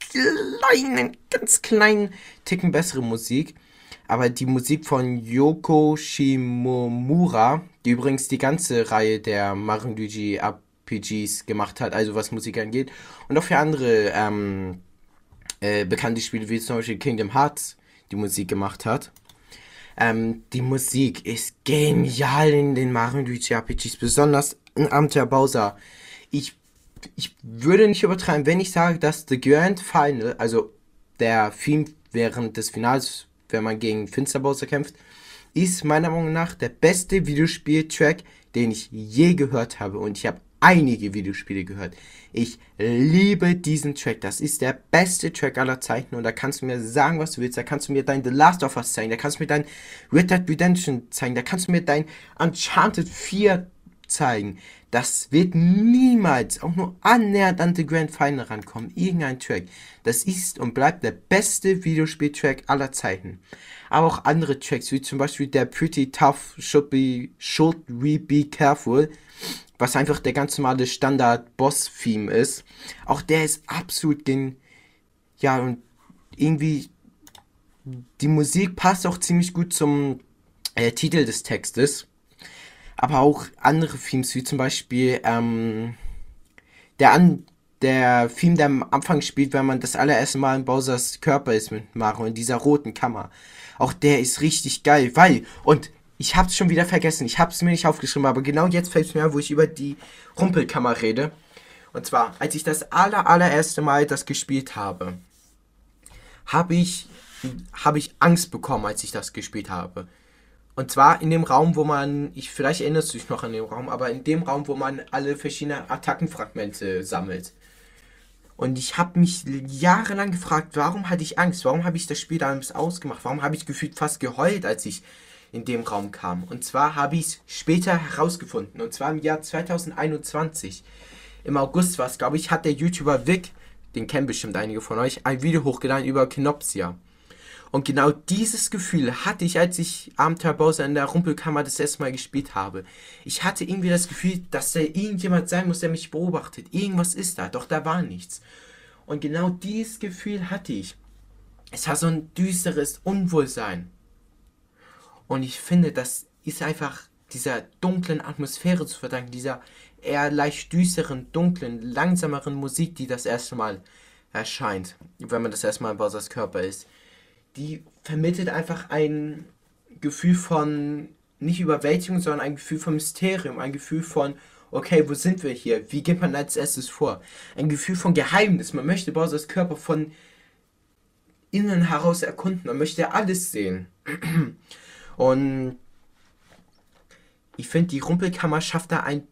kleinen, ganz kleinen Ticken bessere Musik. Aber die Musik von Yoko Shimomura, die übrigens die ganze Reihe der Luigi RPGs gemacht hat, also was Musik angeht, und auch für andere ähm, äh, bekannte Spiele wie zum Beispiel Kingdom Hearts die Musik gemacht hat. Ähm, die Musik ist genial in den Mario Luigi RPGs, besonders in Abenteuer Bowser. Ich, ich würde nicht übertreiben, wenn ich sage, dass The Grand Final, also der Theme während des Finals, wenn man gegen Finster Bowser kämpft, ist meiner Meinung nach der beste Videospiel-Track, den ich je gehört habe. Und ich habe einige Videospiele gehört. Ich liebe diesen Track. Das ist der beste Track aller Zeiten. Und da kannst du mir sagen, was du willst. Da kannst du mir dein The Last of Us zeigen. Da kannst du mir dein Red Dead Redemption zeigen. Da kannst du mir dein Uncharted 4 zeigen, das wird niemals auch nur annähernd an den Grand Final rankommen. Irgendein Track. Das ist und bleibt der beste Videospieltrack aller Zeiten. Aber auch andere Tracks, wie zum Beispiel der Pretty Tough Should, be, should We Be Careful, was einfach der ganz normale Standard-Boss-Theme ist. Auch der ist absolut gen. Ja, und irgendwie. Die Musik passt auch ziemlich gut zum äh, Titel des Textes. Aber auch andere Themes, wie zum Beispiel ähm, der, An der Theme, der am Anfang spielt, wenn man das allererste Mal in Bowsers Körper ist mit Mario, in dieser roten Kammer. Auch der ist richtig geil, weil, und ich hab's schon wieder vergessen, ich hab's mir nicht aufgeschrieben, aber genau jetzt fällt es mir an, wo ich über die Rumpelkammer rede. Und zwar, als ich das aller, allererste Mal das gespielt habe, habe ich, hab ich Angst bekommen, als ich das gespielt habe. Und zwar in dem Raum, wo man, ich vielleicht erinnerst du dich noch an den Raum, aber in dem Raum, wo man alle verschiedenen Attackenfragmente sammelt. Und ich habe mich jahrelang gefragt, warum hatte ich Angst? Warum habe ich das Spiel damals ausgemacht? Warum habe ich gefühlt fast geheult, als ich in dem Raum kam? Und zwar habe ich es später herausgefunden. Und zwar im Jahr 2021. Im August war es, glaube ich, hat der YouTuber Vic, den kennen bestimmt einige von euch, ein Video hochgeladen über Knopsia. Und genau dieses Gefühl hatte ich, als ich Abenteuer Bowser in der Rumpelkammer das erste Mal gespielt habe. Ich hatte irgendwie das Gefühl, dass da irgendjemand sein muss, der mich beobachtet. Irgendwas ist da, doch da war nichts. Und genau dieses Gefühl hatte ich. Es war so ein düsteres Unwohlsein. Und ich finde, das ist einfach dieser dunklen Atmosphäre zu verdanken, dieser eher leicht düsteren, dunklen, langsameren Musik, die das erste Mal erscheint, wenn man das erste Mal in Bowsers Körper ist die vermittelt einfach ein Gefühl von nicht Überwältigung, sondern ein Gefühl von Mysterium, ein Gefühl von, okay, wo sind wir hier? Wie geht man als erstes vor? Ein Gefühl von Geheimnis. Man möchte Bowsers Körper von innen heraus erkunden. Man möchte alles sehen. <clears throat> Und ich finde, die Rumpelkammer schafft da einen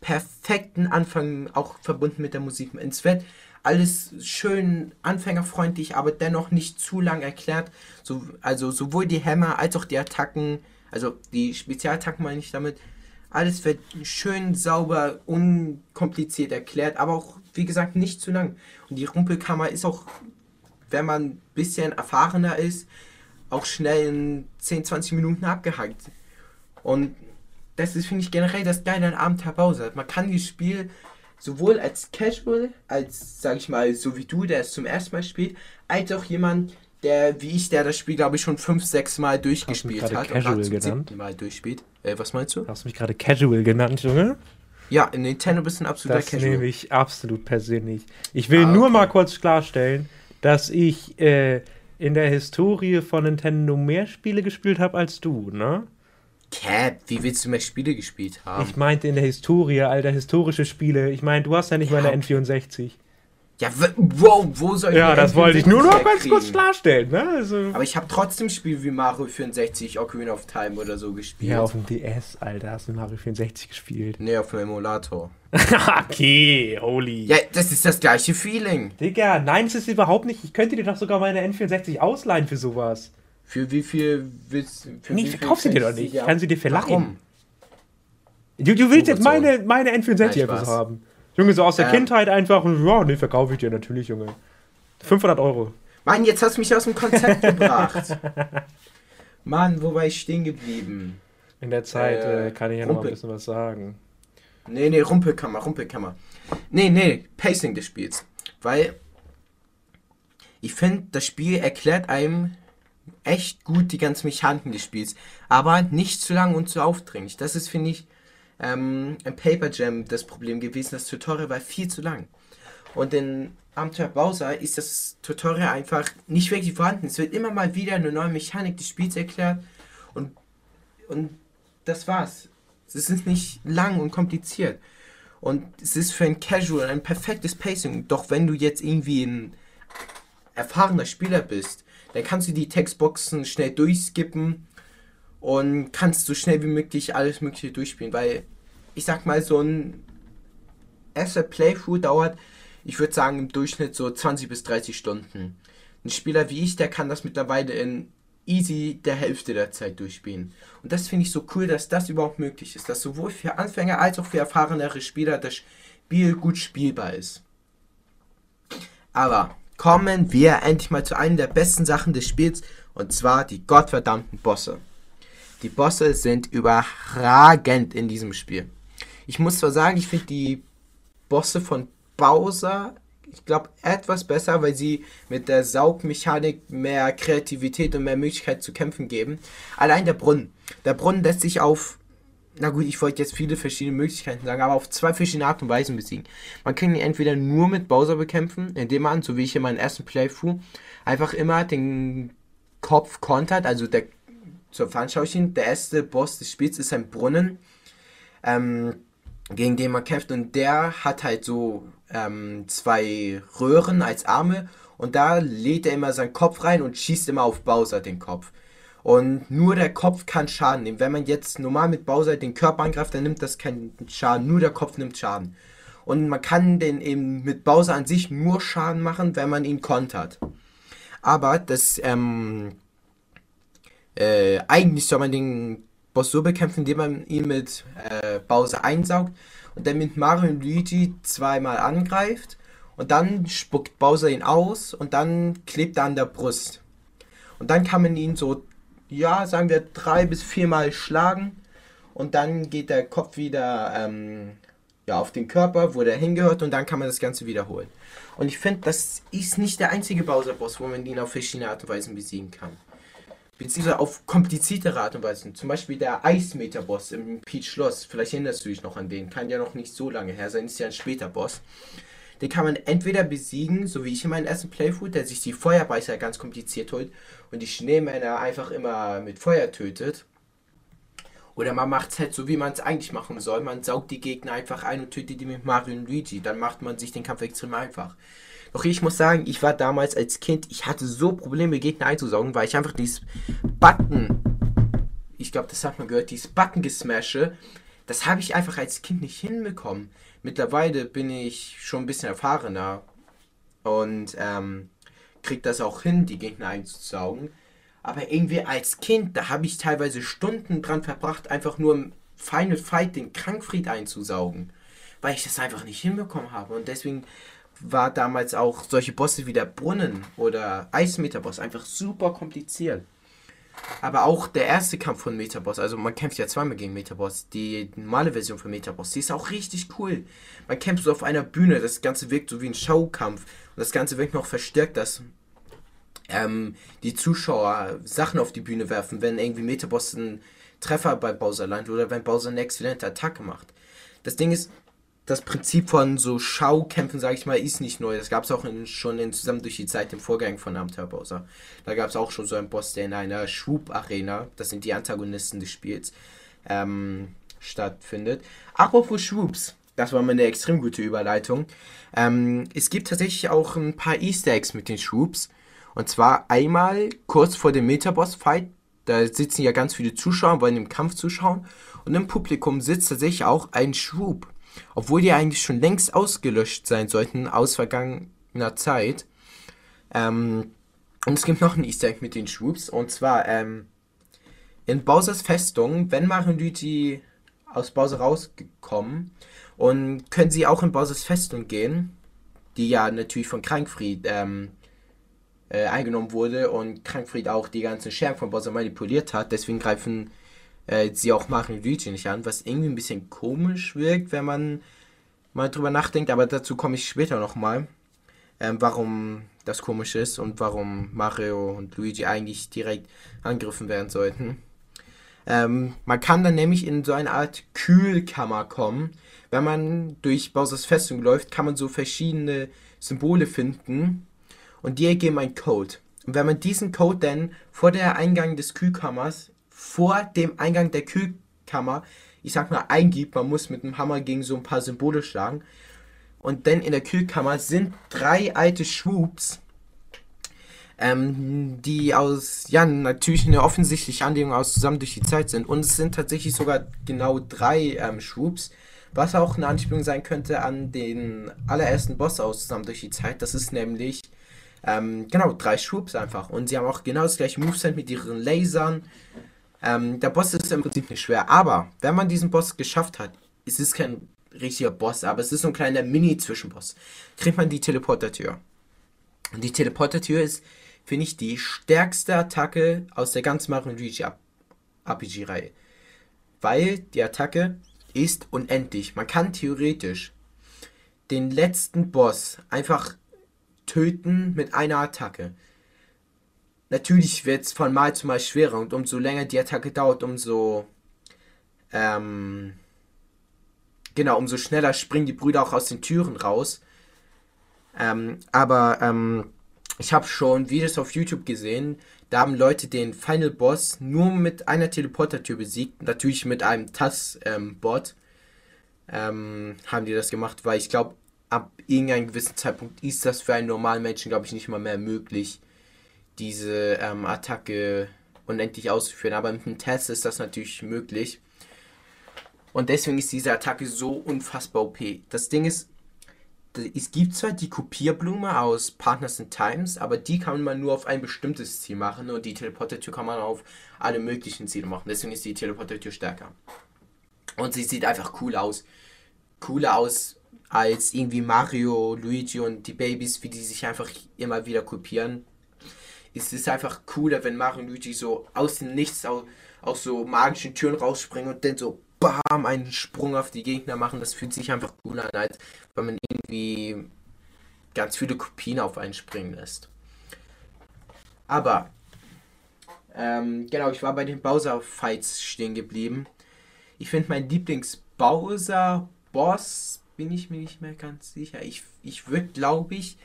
perfekten Anfang, auch verbunden mit der Musik. Es wird alles schön anfängerfreundlich, aber dennoch nicht zu lang erklärt. So, also sowohl die Hämmer als auch die Attacken, also die Spezialattacken meine ich damit, alles wird schön sauber, unkompliziert erklärt, aber auch, wie gesagt, nicht zu lang. Und die Rumpelkammer ist auch, wenn man ein bisschen erfahrener ist, auch schnell in 10, 20 Minuten abgehakt. Und das ist, finde ich, generell das Geile an Abenteuer Bowser. Man kann dieses Spiel sowohl als Casual, als, sag ich mal, so wie du, der es zum ersten Mal spielt, als auch jemand, der, wie ich, der das Spiel, glaube ich, schon fünf, sechs Mal durchgespielt hat. Casual und genannt? Mal durchspielt. Äh, was meinst du? Hast du mich gerade Casual genannt, Junge? Ja, in Nintendo bist du ein absoluter das Casual. Das nehme ich absolut persönlich. Ich will ah, nur mal kurz klarstellen, dass ich äh, in der Historie von Nintendo mehr Spiele gespielt habe als du, ne? Cap, wie willst du mehr Spiele gespielt haben? Ich meinte in der Historie, alter, historische Spiele. Ich meine, du hast ja nicht ja. mal eine N64. Ja, wow, wo soll ich Ja, das wollte ich nur noch ganz kurz klarstellen, ne? Also Aber ich habe trotzdem Spiele wie Mario 64, Ocarina of Time oder so gespielt. Ja, auf dem DS, Alter, hast du Mario 64 gespielt. Nee, auf dem Emulator. <laughs> okay, holy. Ja, das ist das gleiche Feeling. Digga, nein, es ist überhaupt nicht. Ich könnte dir doch sogar meine N64 ausleihen für sowas. Für wie viel willst du? Nee, ich verkauf sie dir doch nicht. Ich kann sie dir verleihen. Warum? Du, du willst jetzt meine, meine N64 einfach haben. Junge, so aus der ähm, Kindheit einfach und ja, nee, verkaufe ich dir natürlich, Junge. 500 Euro. Mann, jetzt hast du mich aus dem Konzept gebracht. <laughs> Mann, wo war ich stehen geblieben? In der Zeit äh, äh kann ich ja noch ein bisschen was sagen. Nee, nee, Rumpelkammer, Rumpelkammer. Nee, nee, Pacing des Spiels. Weil ich finde, das Spiel erklärt einem echt gut die ganzen Mechaniken des Spiels, aber nicht zu lang und zu aufdringlich. Das ist, finde ich, ähm, im Paper Jam das Problem gewesen. Das Tutorial war viel zu lang. Und in Abenteuer Bowser ist das Tutorial einfach nicht wirklich vorhanden. Es wird immer mal wieder eine neue Mechanik des Spiels erklärt und, und das war's. Es ist nicht lang und kompliziert. Und es ist für ein Casual ein perfektes Pacing. Doch wenn du jetzt irgendwie ein erfahrener Spieler bist, dann kannst du die Textboxen schnell durchskippen und kannst so schnell wie möglich alles Mögliche durchspielen, weil ich sag mal, so ein erster Playthrough dauert, ich würde sagen, im Durchschnitt so 20 bis 30 Stunden. Ein Spieler wie ich, der kann das mittlerweile in easy der Hälfte der Zeit durchspielen. Und das finde ich so cool, dass das überhaupt möglich ist, dass sowohl für Anfänger als auch für erfahrenere Spieler das Spiel gut spielbar ist. Aber kommen wir endlich mal zu einer der besten Sachen des Spiels, und zwar die gottverdammten Bosse. Die Bosse sind überragend in diesem Spiel. Ich muss zwar sagen, ich finde die Bosse von Bowser, ich glaube, etwas besser, weil sie mit der Saugmechanik mehr Kreativität und mehr Möglichkeit zu kämpfen geben. Allein der Brunnen. Der Brunnen lässt sich auf, na gut, ich wollte jetzt viele verschiedene Möglichkeiten sagen, aber auf zwei verschiedene Arten und Weisen besiegen. Man kann ihn entweder nur mit Bowser bekämpfen, indem man, so wie ich in meinem ersten Playthrough, einfach immer den Kopf kontert, also der zur Veranschaulichung, der erste Boss des Spiels ist ein Brunnen. Ähm, gegen den man kämpft und der hat halt so ähm, zwei Röhren als Arme und da lädt er immer seinen Kopf rein und schießt immer auf Bowser den Kopf. Und nur der Kopf kann Schaden nehmen. Wenn man jetzt normal mit Bowser den Körper angreift, dann nimmt das keinen Schaden. Nur der Kopf nimmt Schaden. Und man kann den eben mit Bowser an sich nur Schaden machen, wenn man ihn kontert. Aber das, ähm, äh, eigentlich soll man den Boss so bekämpfen, indem man ihn mit äh, Bowser einsaugt und dann mit Mario und Luigi zweimal angreift und dann spuckt Bowser ihn aus und dann klebt er an der Brust. Und dann kann man ihn so, ja, sagen wir drei bis viermal schlagen und dann geht der Kopf wieder ähm, ja, auf den Körper, wo der hingehört und dann kann man das Ganze wiederholen. Und ich finde, das ist nicht der einzige Bowser-Boss, wo man ihn auf verschiedene Art und Weise besiegen kann beziehungsweise auf kompliziertere Art und Weise. Zum Beispiel der Eismeter-Boss im Peach Schloss. Vielleicht erinnerst du dich noch an den. Kann ja noch nicht so lange her sein, ist ja ein später Boss. Den kann man entweder besiegen, so wie ich in meinem ersten Playthrough, der sich die Feuerbeißer ganz kompliziert holt und die Schneemänner einfach immer mit Feuer tötet. Oder man macht es halt so, wie man es eigentlich machen soll. Man saugt die Gegner einfach ein und tötet die mit Mario und Luigi. Dann macht man sich den Kampf extrem einfach. Doch ich muss sagen, ich war damals als Kind, ich hatte so Probleme, Gegner einzusaugen, weil ich einfach dieses Button, ich glaube, das hat man gehört, dieses Button gesmashe, das habe ich einfach als Kind nicht hinbekommen. Mittlerweile bin ich schon ein bisschen erfahrener und ähm, krieg das auch hin, die Gegner einzusaugen. Aber irgendwie als Kind, da habe ich teilweise Stunden dran verbracht, einfach nur im Final Fight den Krankfried einzusaugen. Weil ich das einfach nicht hinbekommen habe. Und deswegen war damals auch solche Bosse wie der Brunnen oder Eismeterboss einfach super kompliziert. Aber auch der erste Kampf von Metaboss, also man kämpft ja zweimal gegen Metaboss, die normale Version von Metaboss, die ist auch richtig cool. Man kämpft so auf einer Bühne, das Ganze wirkt so wie ein Showkampf und das Ganze wirkt noch verstärkt, dass ähm, die Zuschauer Sachen auf die Bühne werfen, wenn irgendwie Metaboss einen Treffer bei Bowser landet oder wenn Bowser eine exzellente Attacke macht. Das Ding ist, das Prinzip von so Schaukämpfen, sage ich mal, ist nicht neu. Das gab es auch in, schon in, zusammen durch die Zeit im Vorgang von Abenteuer Bowser. Da gab es auch schon so einen Boss, der in einer Schwub-Arena, das sind die Antagonisten des Spiels, ähm, stattfindet. Apropos Schwoops, das war mal eine extrem gute Überleitung. Ähm, es gibt tatsächlich auch ein paar Easter Eggs mit den Schwoops. Und zwar einmal kurz vor dem Metaboss-Fight. Da sitzen ja ganz viele Zuschauer, wollen dem Kampf zuschauen. Und im Publikum sitzt tatsächlich auch ein Schwub obwohl die eigentlich schon längst ausgelöscht sein sollten aus vergangener Zeit. Ähm, und es gibt noch ein Easter Egg mit den Schwoops, und zwar ähm, in Bowsers Festung, wenn Mario und Luigi aus Bowser rausgekommen und können sie auch in Bowsers Festung gehen, die ja natürlich von Krankfried ähm, äh, eingenommen wurde und Krankfried auch die ganzen Scherben von Bowser manipuliert hat. Deswegen greifen äh, sie auch Mario Luigi nicht an, was irgendwie ein bisschen komisch wirkt, wenn man mal drüber nachdenkt, aber dazu komme ich später nochmal, ähm, warum das komisch ist und warum Mario und Luigi eigentlich direkt angegriffen werden sollten. Ähm, man kann dann nämlich in so eine Art Kühlkammer kommen. Wenn man durch Bowsers Festung läuft, kann man so verschiedene Symbole finden und die ergeben einen Code. Und wenn man diesen Code dann vor der Eingang des Kühlkammers vor dem Eingang der Kühlkammer, ich sag mal, eingibt. Man muss mit dem Hammer gegen so ein paar Symbole schlagen. Und dann in der Kühlkammer sind drei alte Schwoops, ähm, die aus, ja, natürlich eine offensichtliche Anlehnung aus zusammen durch die Zeit sind. Und es sind tatsächlich sogar genau drei ähm, Schwoops, was auch eine Anspielung sein könnte an den allerersten Boss aus zusammen durch die Zeit. Das ist nämlich Ähm, genau, drei Schwupps einfach. Und sie haben auch genau das gleiche Moveset mit ihren Lasern. Ähm, der Boss ist im Prinzip nicht schwer, aber wenn man diesen Boss geschafft hat, es ist kein richtiger Boss, aber es ist so ein kleiner Mini-Zwischenboss, kriegt man die Teleportertür. Und die Teleportertür ist, finde ich, die stärkste Attacke aus der ganzen Mario Luigi RPG-Reihe. Weil die Attacke ist unendlich. Man kann theoretisch den letzten Boss einfach töten mit einer Attacke. Natürlich wird es von Mal zu Mal schwerer und umso länger die Attacke dauert, umso ähm, genau, umso schneller springen die Brüder auch aus den Türen raus. Ähm, aber ähm, ich habe schon Videos auf YouTube gesehen, da haben Leute den Final Boss nur mit einer Teleportertür besiegt, natürlich mit einem TAS-Bot. Ähm, haben die das gemacht, weil ich glaube, ab irgendeinem gewissen Zeitpunkt ist das für einen normalen Menschen, glaube ich, nicht mal mehr möglich, diese ähm, Attacke unendlich auszuführen. Aber mit einem Test ist das natürlich möglich. Und deswegen ist diese Attacke so unfassbar OP. Das Ding ist, es gibt zwar die Kopierblume aus Partners in Times, aber die kann man nur auf ein bestimmtes Ziel machen und die Teleportertür kann man auf alle möglichen Ziele machen. Deswegen ist die Teleportertür stärker. Und sie sieht einfach cool aus. Cooler aus als irgendwie Mario, Luigi und die Babys, wie die sich einfach immer wieder kopieren. Es ist einfach cooler, wenn Mario und Luigi so aus dem Nichts aus, aus so magischen Türen rausspringen und dann so bam, einen Sprung auf die Gegner machen. Das fühlt sich einfach cooler an, als wenn man irgendwie ganz viele Kopien auf einen springen lässt. Aber, ähm, genau, ich war bei den Bowser-Fights stehen geblieben. Ich finde mein Lieblings-Bowser-Boss, bin ich mir nicht mehr ganz sicher. Ich, ich würde, glaube ich,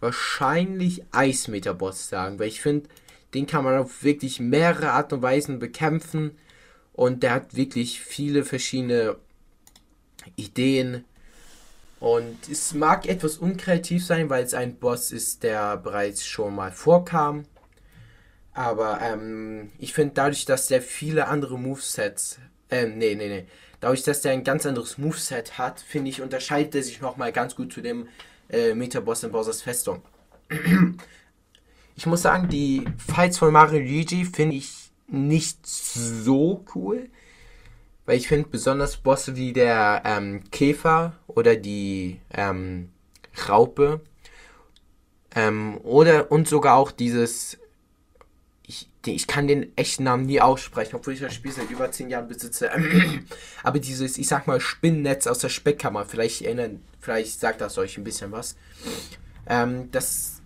wahrscheinlich Eismeter-Boss sagen, weil ich finde, den kann man auf wirklich mehrere Art und Weisen bekämpfen und der hat wirklich viele verschiedene Ideen. Und es mag etwas unkreativ sein, weil es ein Boss ist, der bereits schon mal vorkam. Aber ähm, ich finde dadurch, dass der viele andere Movesets, äh, nee, nee, nee, dadurch, dass der ein ganz anderes Moveset hat, finde ich, unterscheidet er sich nochmal ganz gut zu dem äh, Metaboss in Bowser's Festung. ich muss sagen, die Fights von Mario Luigi finde ich nicht so cool. Weil ich finde besonders Bosse wie der ähm, Käfer oder die ähm, Raupe ähm, oder und sogar auch dieses ich, ich kann den echten Namen nie aussprechen, obwohl ich das Spiel seit über 10 Jahren besitze. <clears throat> Aber dieses, ich sag mal, Spinnennetz aus der Speckkammer, vielleicht erinnern, vielleicht sagt das euch ein bisschen was. Ähm, das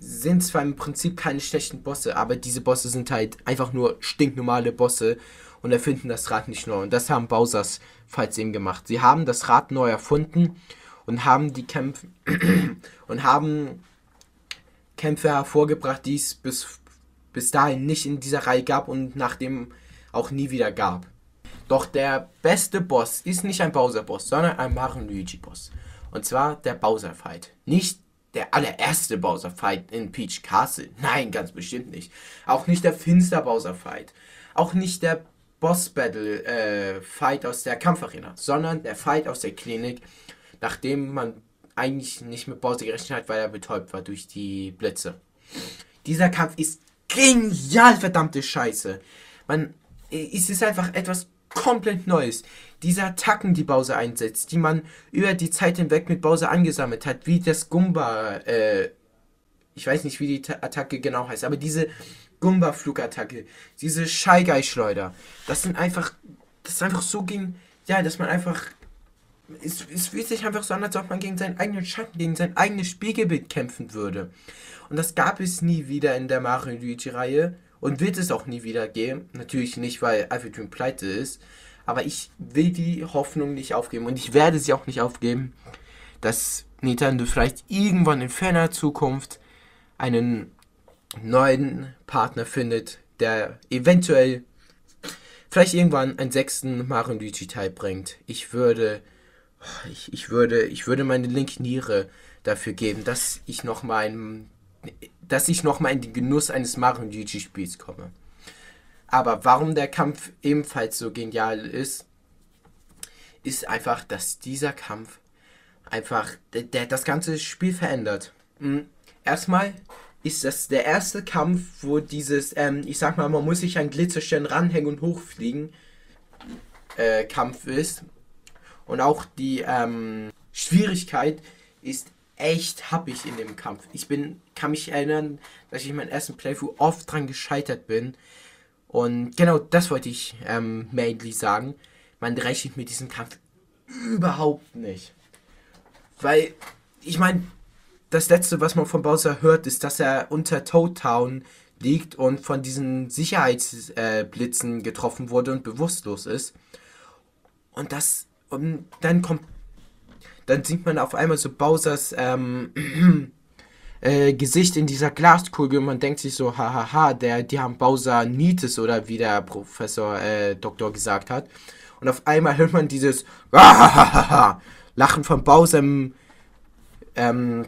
sind zwar im Prinzip keine schlechten Bosse, aber diese Bosse sind halt einfach nur stinknormale Bosse und erfinden das Rad nicht neu. Und das haben Bowsers falls eben gemacht. Sie haben das Rad neu erfunden und haben die Kämpfe <clears throat> und haben Kämpfe hervorgebracht, die es bis, bis dahin nicht in dieser Reihe gab und nachdem auch nie wieder gab. Doch der beste Boss ist nicht ein Bowser-Boss, sondern ein Mario Luigi-Boss. Und zwar der Bowser-Fight. Nicht der allererste Bowser Fight in Peach Castle. Nein, ganz bestimmt nicht. Auch nicht der Finster Bowser Fight. Auch nicht der Boss Battle äh, aus der Kampfarena, sondern der Fight aus der Klinik, nachdem man eigentlich nicht mit Bowser gerechnet hat, weil er betäubt war durch die Blitze. Dieser Kampf ist genial, verdammte Scheiße. Man, es ist einfach etwas komplett Neues. Diese Attacken, die Bowser einsetzt, die man über die Zeit hinweg mit Bowser angesammelt hat, wie das Gumba, äh, ich weiß nicht, wie die Attacke genau heißt, aber diese Gumba-Flugattacke, diese Shy Guy-Schleuder, das sind einfach, das ist einfach so gegen, ja, dass man einfach, es, es fühlt sich einfach so an, als ob man gegen seinen eigenen Schatten, gegen sein eigenes Spiegelbild kämpfen würde. Und das gab es nie wieder in der Mario Luigi-Reihe und wird es auch nie wieder geben. Natürlich nicht, weil Dream pleite ist. Aber ich will die Hoffnung nicht aufgeben und ich werde sie auch nicht aufgeben, dass Nintendo vielleicht irgendwann in ferner Zukunft einen neuen Partner findet, der eventuell vielleicht irgendwann einen sechsten Mario Luigi Teil bringt. Ich würde, ich, ich würde, ich würde meine linke Niere dafür geben, dass ich noch mal einen dass ich nochmal in den Genuss eines Mario Luigi Spiels komme. Aber warum der Kampf ebenfalls so genial ist, ist einfach, dass dieser Kampf einfach der, der das ganze Spiel verändert. Hm, erstmal ist das der erste Kampf, wo dieses, ähm, ich sag mal, man muss sich an Glitzerstern ranhängen und hochfliegen, äh, Kampf ist. Und auch die ähm, Schwierigkeit ist echt happig in dem Kampf. Ich bin, kann mich erinnern, dass ich in meinem ersten Playthrough oft dran gescheitert bin. Und genau das wollte ich ähm, mainly sagen. Man rechnet mit diesem Kampf überhaupt nicht. Weil, ich meine, das letzte, was man von Bowser hört, ist, dass er unter Toad Town liegt und von diesen Sicherheitsblitzen äh, getroffen wurde und bewusstlos ist. Und das, und dann kommt, dann sieht man auf einmal so Bowsers ähm, <clears throat> äh, Gesicht in dieser Glaskugel und man denkt sich so, hahaha, der, die haben Bowser Nietes oder wie der Professor äh, Doktor gesagt hat. Und auf einmal hört man dieses <laughs> Lachen von Bowser im, ähm,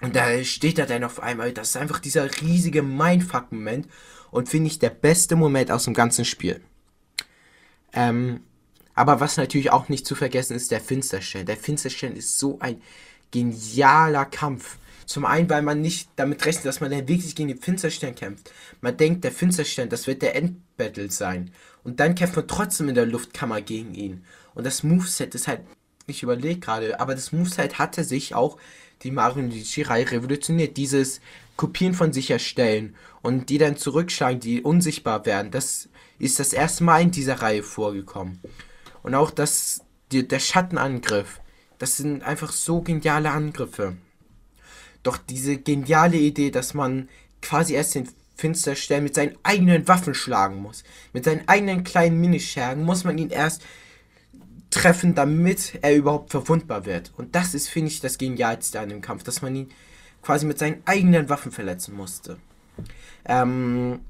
und da steht er dann auf einmal, das ist einfach dieser riesige Mindfuck-Moment und finde ich der beste Moment aus dem ganzen Spiel. Ähm, aber was natürlich auch nicht zu vergessen ist, der Finsterstern. Der Finsterstern ist so ein genialer Kampf. Zum einen, weil man nicht damit rechnet, dass man dann wirklich gegen den Finsterstern kämpft. Man denkt, der Finsterstern, das wird der Endbattle sein. Und dann kämpft man trotzdem in der Luftkammer gegen ihn. Und das Moveset ist halt, ich überlege gerade, aber das Moveset hatte sich auch die Mario Luigi-Reihe revolutioniert. Dieses Kopieren von sich erstellen und die dann zurückschlagen, die unsichtbar werden, das ist das erste Mal in dieser Reihe vorgekommen. Und auch das, die, der Schattenangriff, das sind einfach so geniale Angriffe. Doch diese geniale Idee, dass man quasi erst den Finsterstern mit seinen eigenen Waffen schlagen muss, mit seinen eigenen kleinen Minischergen, muss man ihn erst treffen, damit er überhaupt verwundbar wird. Und das ist, finde ich, das Genialste an dem Kampf, dass man ihn quasi mit seinen eigenen Waffen verletzen musste. Ähm,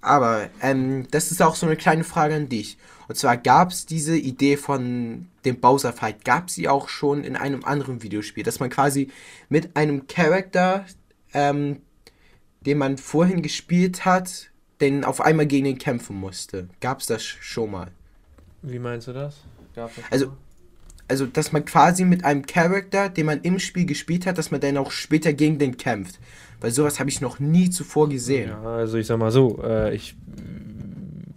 aber ähm, das ist auch so eine kleine Frage an dich. Und zwar gab es diese Idee von dem Bowser Fight, gab sie auch schon in einem anderen Videospiel, dass man quasi mit einem Charakter, ähm, den man vorhin gespielt hat, den auf einmal gegen ihn kämpfen musste. Gab es das schon mal? Wie meinst du das? also, also, dass man quasi mit einem Charakter, den man im Spiel gespielt hat, dass man dann auch später gegen den kämpft. Weil sowas habe ich noch nie zuvor gesehen. Ja, also ich sag mal so, äh, ich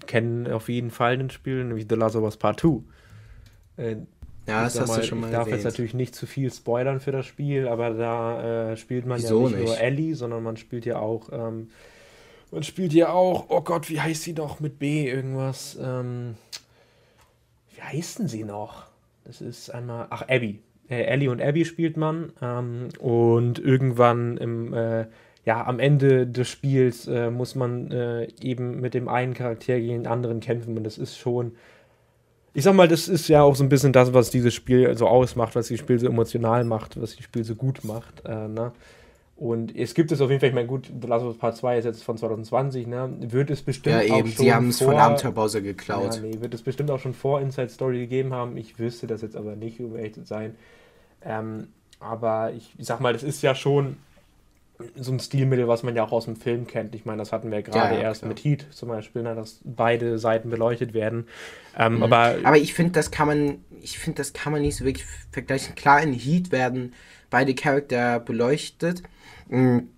kenne auf jeden Fall ein Spiel, nämlich The Last of Us Part 2. Äh, ja, das hast mal, du schon mal Ich darf erwähnt. jetzt natürlich nicht zu viel spoilern für das Spiel, aber da äh, spielt man Wieso ja nicht, nicht, nur Ellie, sondern man spielt ja auch, ähm, man spielt ja auch, oh Gott, wie heißt sie doch mit B irgendwas? Ähm, wie heißen sie noch? Das ist einmal, ach, Abby. Äh, Ellie und Abby spielt man ähm, und irgendwann im, äh, ja, am Ende des Spiels äh, muss man äh, eben mit dem einen Charakter gegen den anderen kämpfen und das ist schon, ich sag mal, das ist ja auch so ein bisschen das, was dieses Spiel so ausmacht, was das Spiel so emotional macht, was das Spiel so gut macht, äh, ne? Und es gibt es auf jeden Fall, ich meine, gut, The Last of Us Part 2 ist jetzt von 2020, ne? Wird es bestimmt ja, eben, auch schon. Sie haben es von Abenteuerbowser geklaut. Ja, nee, wird es bestimmt auch schon vor Inside Story gegeben haben. Ich wüsste das jetzt aber nicht, um ehrlich zu sein. Ähm, aber ich, ich sag mal, das ist ja schon so ein Stilmittel, was man ja auch aus dem Film kennt. Ich meine, das hatten wir gerade ja, erst klar. mit Heat zum Beispiel, ne, dass beide Seiten beleuchtet werden. Ähm, mhm. aber, aber ich finde, das kann man, ich finde, das kann man nicht so wirklich vergleichen. Klar, in Heat werden beide Charakter beleuchtet. Mhm.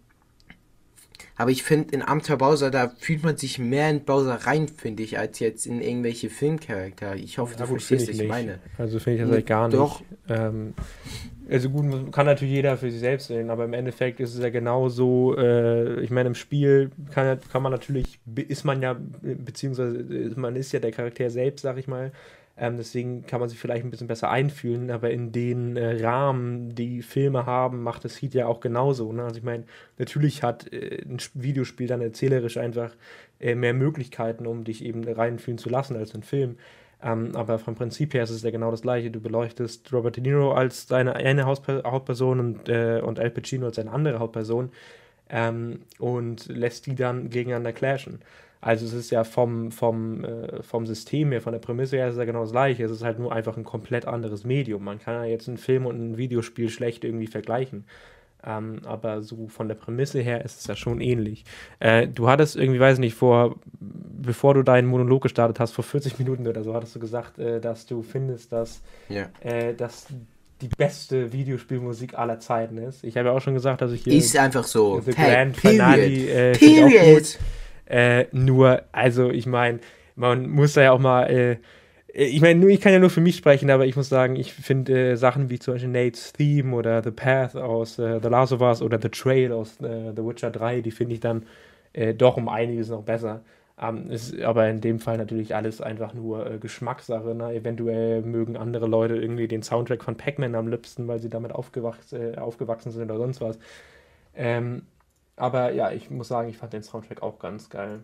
Aber ich finde, in Abenteuer Bowser, da fühlt man sich mehr in Bowser rein, finde ich, als jetzt in irgendwelche Filmcharakter. Ich hoffe, ja, du gut, verstehst, was ich meine. Also finde ich das halt gar nicht. Doch. Ähm, also gut, kann natürlich jeder für sich selbst sehen, aber im Endeffekt ist es ja genauso, äh, ich meine, im Spiel kann, kann man natürlich, ist man ja, beziehungsweise man ist ja der Charakter selbst, sag ich mal, ähm, deswegen kann man sich vielleicht ein bisschen besser einfühlen, aber in den äh, Rahmen, die Filme haben, macht das Heat ja auch genauso. Ne? Also ich meine, natürlich hat äh, ein Videospiel dann erzählerisch einfach äh, mehr Möglichkeiten, um dich eben reinfühlen zu lassen als ein Film. Ähm, aber vom Prinzip her ist es ja genau das gleiche. Du beleuchtest Robert De Niro als deine eine Hauptperson und, äh, und Al Pacino als seine andere Hauptperson ähm, und lässt die dann gegeneinander clashen. Also es ist ja vom, vom, äh, vom System her, von der Prämisse her ist es ja genau das gleiche. Es ist halt nur einfach ein komplett anderes Medium. Man kann ja jetzt einen Film und ein Videospiel schlecht irgendwie vergleichen. Ähm, aber so von der Prämisse her ist es ja schon ähnlich. Äh, du hattest irgendwie, weiß nicht, vor, bevor du deinen Monolog gestartet hast, vor 40 Minuten oder so, hattest du gesagt, äh, dass du findest, dass, ja. äh, dass die beste Videospielmusik aller Zeiten ist. Ich habe ja auch schon gesagt, dass ich hier. Ist einfach so. The Grand period. Finale. Äh. Period. Äh, nur, also ich meine, man muss da ja auch mal. Äh, ich meine, ich kann ja nur für mich sprechen, aber ich muss sagen, ich finde äh, Sachen wie zum Beispiel Nate's Theme oder The Path aus äh, The Last of Us oder The Trail aus äh, The Witcher 3, die finde ich dann äh, doch um einiges noch besser. Ähm, ist aber in dem Fall natürlich alles einfach nur äh, Geschmackssache. Ne? Eventuell mögen andere Leute irgendwie den Soundtrack von Pac-Man am liebsten, weil sie damit aufgewachsen, äh, aufgewachsen sind oder sonst was. Ähm, aber ja, ich muss sagen, ich fand den Soundtrack auch ganz geil.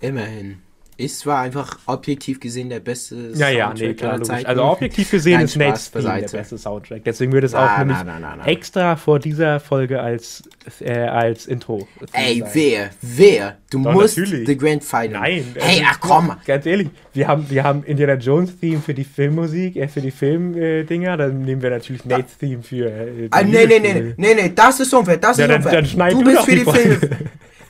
Immerhin. Ist zwar einfach objektiv gesehen der beste Ja, ja, Soundtrack nee, klar, logisch. Also objektiv gesehen Nein, ist Nate's Theme der beste Soundtrack. Deswegen wird es auch nämlich na, na, na, na. extra vor dieser Folge als, äh, als Intro. Ey, sein. wer? Wer? Du Doch, musst natürlich. The Grand Final. Nein. Hey, also, ach komm. Ganz ehrlich, wir haben, wir haben Indiana Jones Theme für die Filmmusik, äh, für die Filmdinger, dann nehmen wir natürlich Nate's Theme für. Äh, Ah, nee, nee, nee, Videospiele. nee, nee, das ist unfair, das Ja, ist dann- unfair. dann du du bist für die die. Filme. <laughs>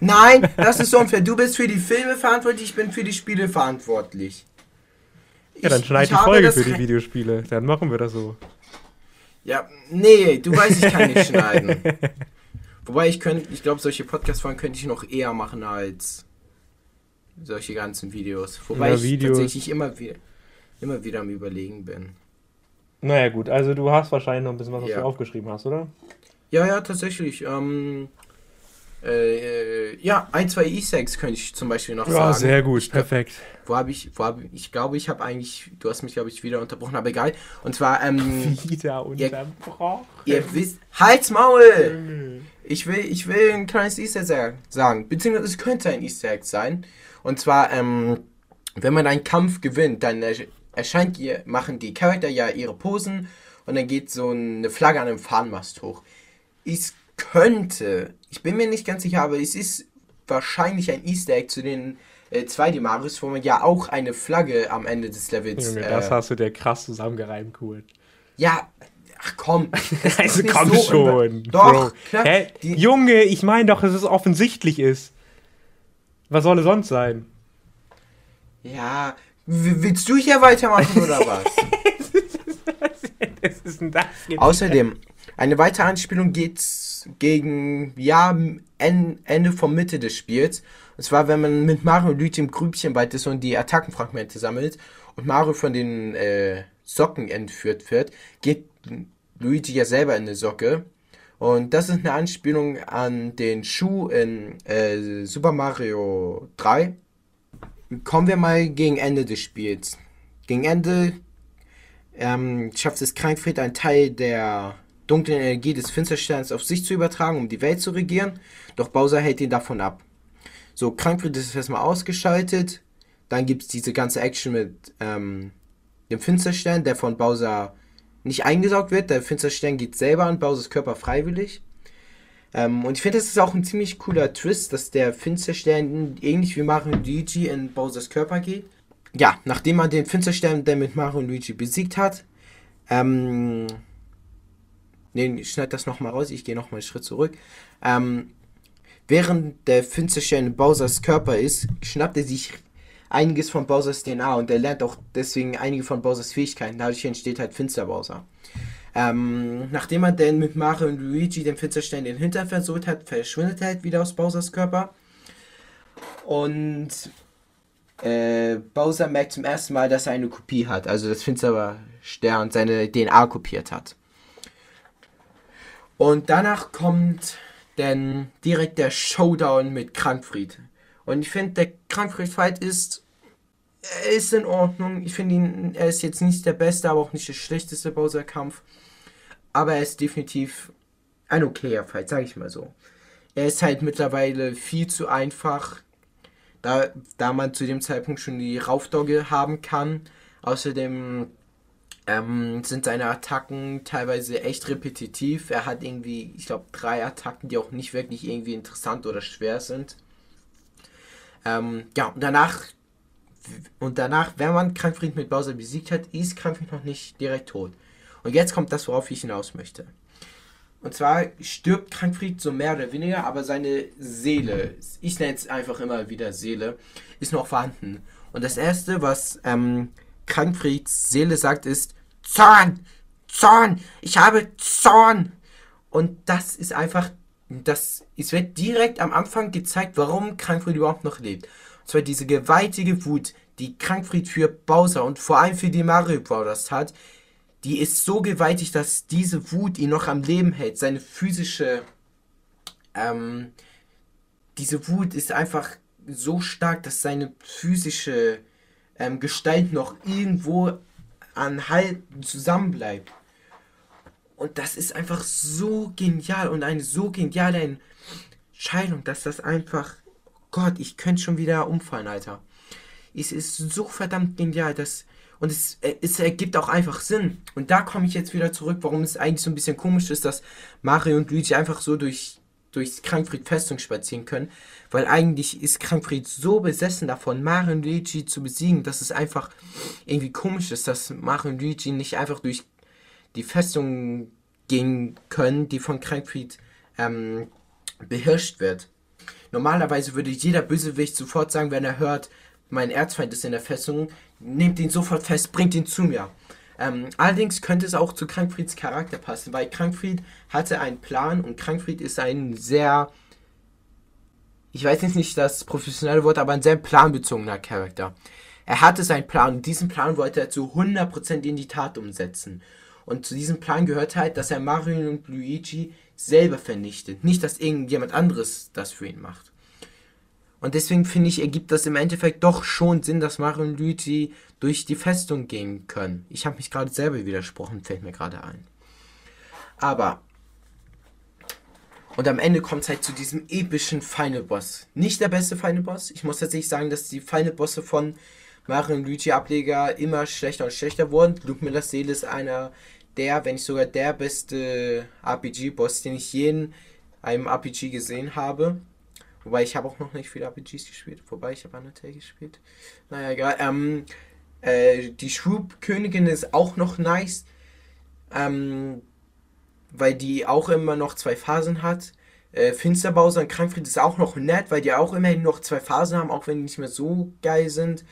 Nein, das ist unfair. Du bist für die Filme verantwortlich, ich bin für die Spiele verantwortlich. Ja, dann Ich- schneid ich die Folge für die Videospiele. Dann machen wir das so. Ja, nee, du weißt, ich kann nicht schneiden. Wobei ich könnte, ich glaube, solche Podcast-Folgen könnte ich noch eher machen als solche ganzen Videos. Wobei Ja, ich Videos. tatsächlich immer wieder, immer wieder am Überlegen bin. Naja, gut, also du hast wahrscheinlich noch ein bisschen was, was Ja. du aufgeschrieben hast, oder? Ja, ja, tatsächlich. Ähm, äh, äh, ja, ein, zwei Eggs könnte ich zum Beispiel noch Ja, sagen. sehr gut, Ich perfekt. Wo habe ich, wo hab, ich glaube, ich habe eigentlich, du hast mich, glaube ich, wieder unterbrochen, aber egal. Und zwar, ähm, <laughs> Wieder unterbrochen. ihr wisst, Halt's Maul! Ich will, ich will ein kleines Easter Egg sagen, beziehungsweise es könnte ein Easter Egg sein. Und zwar, ähm, wenn man einen Kampf gewinnt, dann ersch- erscheint ihr, machen die Charakter ja ihre Posen und dann geht so eine Flagge an einem Fahnenmast hoch. Es könnte, ich bin mir nicht ganz sicher, aber es ist wahrscheinlich ein Easter Egg zu den äh, 2D-Marios, wo man ja auch eine Flagge am Ende des Levels. Junge, äh, das hast du dir krass zusammengereimt, cool. ja, ach komm. <laughs> Also komm so schon. Doch, klar. Hä? Junge, ich meine doch, dass es offensichtlich ist. Was soll es sonst sein? Ja, willst du hier weitermachen oder was? <laughs> Was ist denn das? Außerdem, eine weitere Anspielung gegen, ja, en, Ende vom Mitte des Spiels. Und zwar, wenn man mit Mario und Luigi im Grübchen weit ist und die Attackenfragmente sammelt und Mario von den äh, Socken entführt wird, geht Luigi ja selber in eine Socke. Und das ist eine Anspielung an den Schuh in äh, Super Mario 3. Kommen wir mal gegen Ende des Spiels. Gegen Ende ähm, schafft es Krankfried, einen Teil der dunklen Energie des Finstersterns auf sich zu übertragen, um die Welt zu regieren. Doch Bowser hält ihn davon ab. So, Krankfried ist erstmal ausgeschaltet. Dann gibt es diese ganze Action mit ähm, dem Finsterstern, der von Bowser nicht eingesaugt wird. Der Finsterstern geht selber an Bowsers Körper freiwillig. Ähm, und ich finde, das ist auch ein ziemlich cooler Twist, dass der Finsterstern ähnlich wie Mario und Luigi in Bowsers Körper geht. Ja, nachdem man den Finsterstern, der mit Mario und Luigi besiegt hat, ähm, ne, ich schneid das nochmal raus, ich gehe nochmal einen Schritt zurück. Ähm, während der Finsterstern in Bowsers Körper ist, schnappt er sich einiges von Bowsers DNA und er lernt auch deswegen einige von Bowsers Fähigkeiten. Dadurch entsteht halt Finster Bowser. Ähm, nachdem er denn mit Mario und Luigi den Finsterstein den Hintern versucht hat, verschwindet er halt wieder aus Bowsers Körper. Und äh, Bowser merkt zum ersten Mal, dass er eine Kopie hat, also das Finsterstern seine DNA kopiert hat. Und danach kommt dann direkt der Showdown mit Krankfried. Und ich finde, der Krankfried-Fight ist, ist in Ordnung. Ich finde ihn, er ist jetzt nicht der beste, aber auch nicht der schlechteste Bowser-Kampf. Aber er ist definitiv ein okayer Fight, sage ich mal so. Er ist halt mittlerweile viel zu einfach, da, da man zu dem Zeitpunkt schon die Raufdogge haben kann. Außerdem ähm, sind seine Attacken teilweise echt repetitiv. Er hat irgendwie, ich glaube, drei Attacken, die auch nicht wirklich irgendwie interessant oder schwer sind. Ähm, ja, und danach, und danach, wenn man Krankfried mit Bowser besiegt hat, ist Krankfried noch nicht direkt tot. Und jetzt kommt das, worauf ich hinaus möchte. Und zwar stirbt Krankfried so mehr oder weniger, aber seine Seele, ich nenne es einfach immer wieder Seele, ist noch vorhanden. Und das erste, was ähm, Krankfrieds Seele sagt, ist, Zorn, Zorn, ich habe Zorn. Und das ist einfach, das, es wird direkt am Anfang gezeigt, warum Krankfried überhaupt noch lebt. Und zwar diese gewaltige Wut, die Krankfried für Bowser und vor allem für die Mario Brothers hat, die ist so gewaltig, dass diese Wut ihn noch am Leben hält. Seine physische, ähm, diese Wut ist einfach so stark, dass seine physische ähm, Gestalt noch irgendwo an Halt zusammenbleibt. Und das ist einfach so genial und eine so geniale Entscheidung, dass das einfach. Gott, ich könnte schon wieder umfallen, Alter. Es ist so verdammt genial, dass. Und es, äh, es ergibt auch einfach Sinn. Und da komme ich jetzt wieder zurück, warum es eigentlich so ein bisschen komisch ist, dass Mario und Luigi einfach so durch durchs Krankfried Festung spazieren können, weil eigentlich ist Krankfried so besessen davon, Mario und Luigi zu besiegen, dass es einfach irgendwie komisch ist, dass Mario und Luigi nicht einfach durch die Festung gehen können, die von Krankfried ähm, beherrscht wird. Normalerweise würde jeder Bösewicht sofort sagen, wenn er hört, mein Erzfeind ist in der Festung, nehmt ihn sofort fest, bringt ihn zu mir. Ähm, allerdings könnte es auch zu Krankfrieds Charakter passen, weil Krankfried hatte einen Plan und Krankfried ist ein sehr, ich weiß jetzt nicht das professionelle Wort, aber ein sehr planbezogener Charakter. Er hatte seinen Plan und diesen Plan wollte er zu 100% in die Tat umsetzen. Und zu diesem Plan gehört halt, dass er Mario und Luigi selber vernichtet. Nicht, dass irgendjemand anderes das für ihn macht. Und deswegen finde ich, ergibt das im Endeffekt doch schon Sinn, dass Mario und Luigi durch die Festung gehen können. Ich habe mich gerade selber widersprochen, fällt mir gerade ein. Aber. Und am Ende kommt es halt zu diesem epischen Final Boss. Nicht der beste Final Boss. Ich muss tatsächlich sagen, dass die Final Bosse von Mario und Luigi Ableger immer schlechter und schlechter wurden. Luke Millers Seele ist einer der, wenn nicht sogar der beste RPG-Boss, den ich je in einem RPG gesehen habe. Wobei ich habe auch noch nicht viele RPGs gespielt. Wobei ich habe Undertale gespielt. Naja, egal. Ähm, äh, die Shroop-Königin ist auch noch nice. Ähm, weil die auch immer noch zwei Phasen hat. Äh, Finsterbowser und Krankfried ist auch noch nett, weil die auch immerhin noch zwei Phasen haben, auch wenn die nicht mehr so geil sind.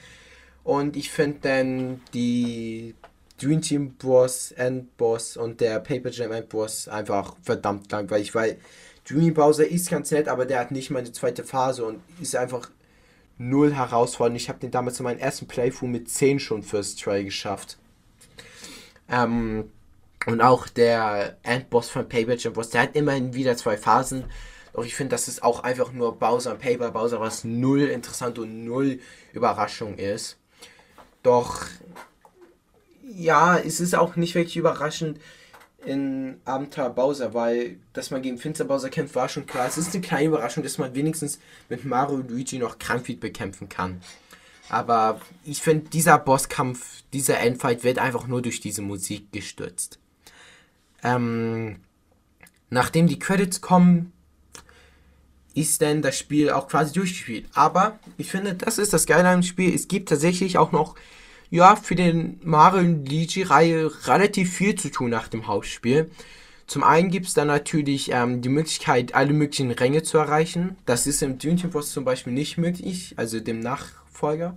Und ich finde dann die Dream Team Boss, End Boss und der Paper Jam End Boss einfach verdammt langweilig, weil Dreamy Bowser ist ganz nett, aber der hat nicht mal eine zweite Phase und ist einfach null herausfordernd. Ich habe den damals in meinem ersten Playthrough mit 10 schon First Try geschafft. Ähm, und auch der Endboss von Paper Jam Boss, der hat immerhin wieder zwei Phasen. Doch ich finde, das ist auch einfach nur Bowser und Paper Bowser, was null interessant und null Überraschung ist. Doch, ja, es ist auch nicht wirklich überraschend, in Abenteuer Bowser, weil dass man gegen Finster Bowser kämpft, war schon klar. Es ist eine kleine Überraschung, dass man wenigstens mit Mario und Luigi noch Krankfeed bekämpfen kann. Aber ich finde, dieser Bosskampf, dieser Endfight wird einfach nur durch diese Musik gestürzt. Ähm, nachdem die Credits kommen, ist dann das Spiel auch quasi durchgespielt. Aber ich finde, das ist das Geile am Spiel. Es gibt tatsächlich auch noch ja, für den Mario und Luigi-Reihe relativ viel zu tun nach dem Hauptspiel. Zum einen gibt es dann natürlich ähm, die Möglichkeit, alle möglichen Ränge zu erreichen. Das ist im Dune Force zum Beispiel nicht möglich, also dem Nachfolger.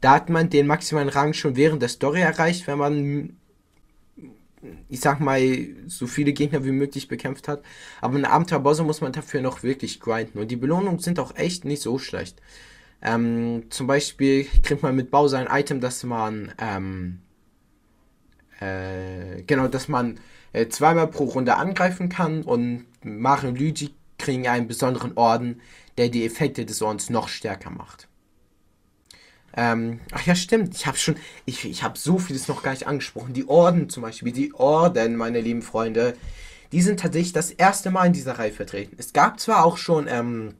Da hat man den maximalen Rang schon während der Story erreicht, wenn man, ich sag mal, so viele Gegner wie möglich bekämpft hat. Aber in Abenteuerbosse muss man dafür noch wirklich grinden. Und die Belohnungen sind auch echt nicht so schlecht. Ähm, zum Beispiel kriegt man mit Bowser ein Item, dass man, ähm, äh, genau, dass man äh, zweimal pro Runde angreifen kann und Mario und Luigi kriegen einen besonderen Orden, der die Effekte des Ordens noch stärker macht. Ähm, ach ja, stimmt. Ich habe schon, ich, ich habe so vieles noch gar nicht angesprochen. Die Orden zum Beispiel, die Orden, meine lieben Freunde, die sind tatsächlich das erste Mal in dieser Reihe vertreten. Es gab zwar auch schon, ähm,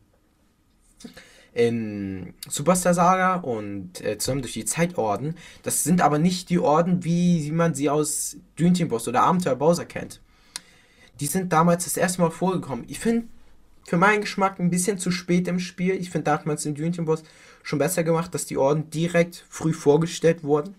in Superstar Saga und äh, zusammen durch die Zeitorden. Das sind aber nicht die Orden, wie man sie aus Dream Boss oder Abenteuer Bowser kennt. Die sind damals das erste Mal vorgekommen. Ich finde für meinen Geschmack ein bisschen zu spät im Spiel. Ich finde, da hat man es in Dream Boss schon besser gemacht, dass die Orden direkt früh vorgestellt wurden.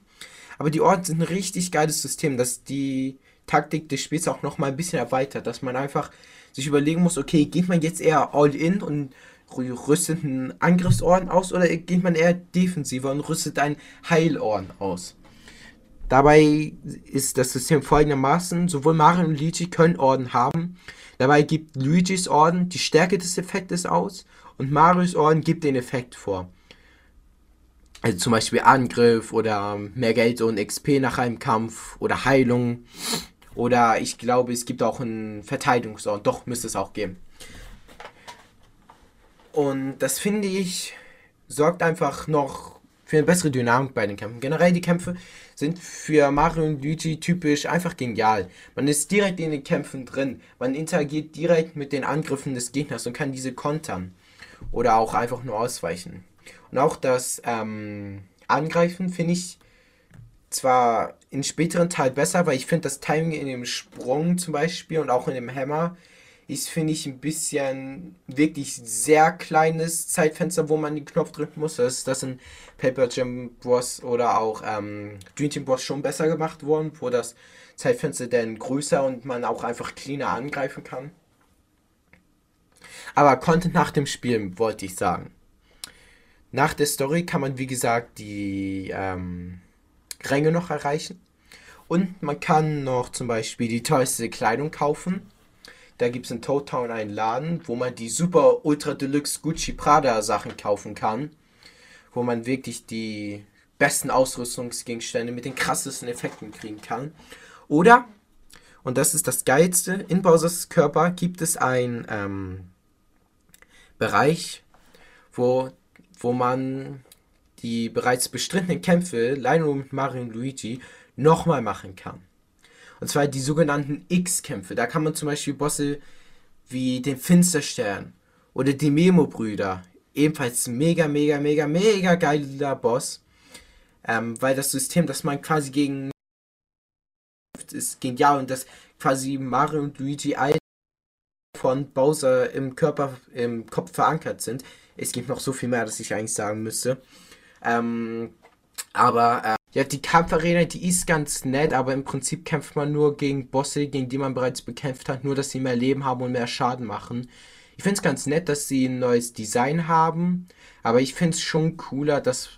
Aber die Orden sind ein richtig geiles System, dass die Taktik des Spiels auch noch mal ein bisschen erweitert, dass man einfach sich überlegen muss, okay, geht man jetzt eher all in und rüstet einen Angriffsorden aus oder geht man eher defensiver und rüstet einen Heilorden aus? Dabei ist das System folgendermaßen, sowohl Mario und Luigi können Orden haben. Dabei gibt Luigis Orden die Stärke des Effektes aus und Marios Orden gibt den Effekt vor. Also zum Beispiel Angriff oder mehr Geld und XP nach einem Kampf oder Heilung. Oder ich glaube, es gibt auch einen Verteidigungsorden. Doch, müsste es auch geben. Und das finde ich, sorgt einfach noch für eine bessere Dynamik bei den Kämpfen. Generell die Kämpfe sind für Mario und Luigi typisch einfach genial. Man ist direkt in den Kämpfen drin. Man interagiert direkt mit den Angriffen des Gegners und kann diese kontern. Oder auch einfach nur ausweichen. Und auch das ähm, Angreifen finde ich zwar in späteren Teil besser, weil ich finde das Timing in dem Sprung zum Beispiel und auch in dem Hammer ist, finde ich, ein bisschen wirklich sehr kleines Zeitfenster, wo man den Knopf drücken muss. Das ist das in Paper Jam Bros. oder auch ähm, Dream Team Bros. schon besser gemacht worden, wo das Zeitfenster dann größer und man auch einfach cleaner angreifen kann. Aber Content nach dem Spiel, wollte ich sagen. Nach der Story kann man, wie gesagt, die ähm, Ränge noch erreichen. Und man kann noch zum Beispiel die teuerste Kleidung kaufen da gibt es in Toad Town einen Laden, wo man die super ultra deluxe Gucci Prada Sachen kaufen kann. Wo man wirklich die besten Ausrüstungsgegenstände mit den krassesten Effekten kriegen kann. Oder, und das ist das Geilste, in Bowsers Körper gibt es einen ähm, Bereich, wo, wo man die bereits bestrittenen Kämpfe, Lionel mit Mario und Luigi, nochmal machen kann. Und zwar die sogenannten X-Kämpfe. Da kann man zum Beispiel Bosse wie den Finsterstern oder die Memo-Brüder. Ebenfalls mega, mega, mega, mega geiler Boss. Ähm, weil das System, das man quasi gegen ist genial und das quasi Mario und Luigi all von Bowser im Körper, im Kopf verankert sind. Es gibt noch so viel mehr, das ich eigentlich sagen müsste. Ähm, aber äh, ja, die Kampfarena, die ist ganz nett, aber im Prinzip kämpft man nur gegen Bosse, gegen die man bereits bekämpft hat, nur dass sie mehr Leben haben und mehr Schaden machen. Ich finde es ganz nett, dass sie ein neues Design haben, aber ich finde es schon cooler, dass.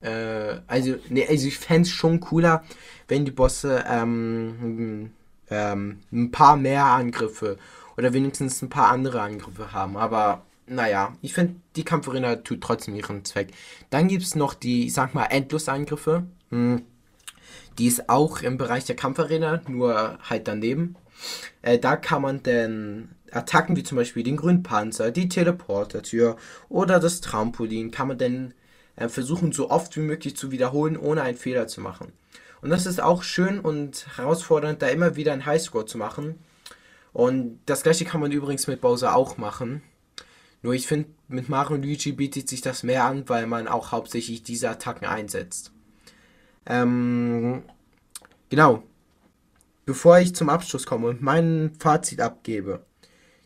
Äh, also, nee, also ich fände es schon cooler, wenn die Bosse ähm, ähm, ein paar mehr Angriffe oder wenigstens ein paar andere Angriffe haben. Aber naja, ich finde, die Kampfarena tut trotzdem ihren Zweck. Dann gibt es noch die, ich sag mal, Endlosangriffe. Hm. Die ist auch im Bereich der Kampfarena, nur halt daneben. Äh, da kann man dann Attacken wie zum Beispiel den Grünpanzer, die Teleportertür oder das Trampolin kann man dann äh, versuchen, so oft wie möglich zu wiederholen, ohne einen Fehler zu machen. Und das ist auch schön und herausfordernd, da immer wieder einen Highscore zu machen. Und das gleiche kann man übrigens mit Bowser auch machen. Nur ich finde, mit Mario und Luigi bietet sich das mehr an, weil man auch hauptsächlich diese Attacken einsetzt. Ähm, genau. Bevor ich zum Abschluss komme und mein Fazit abgebe,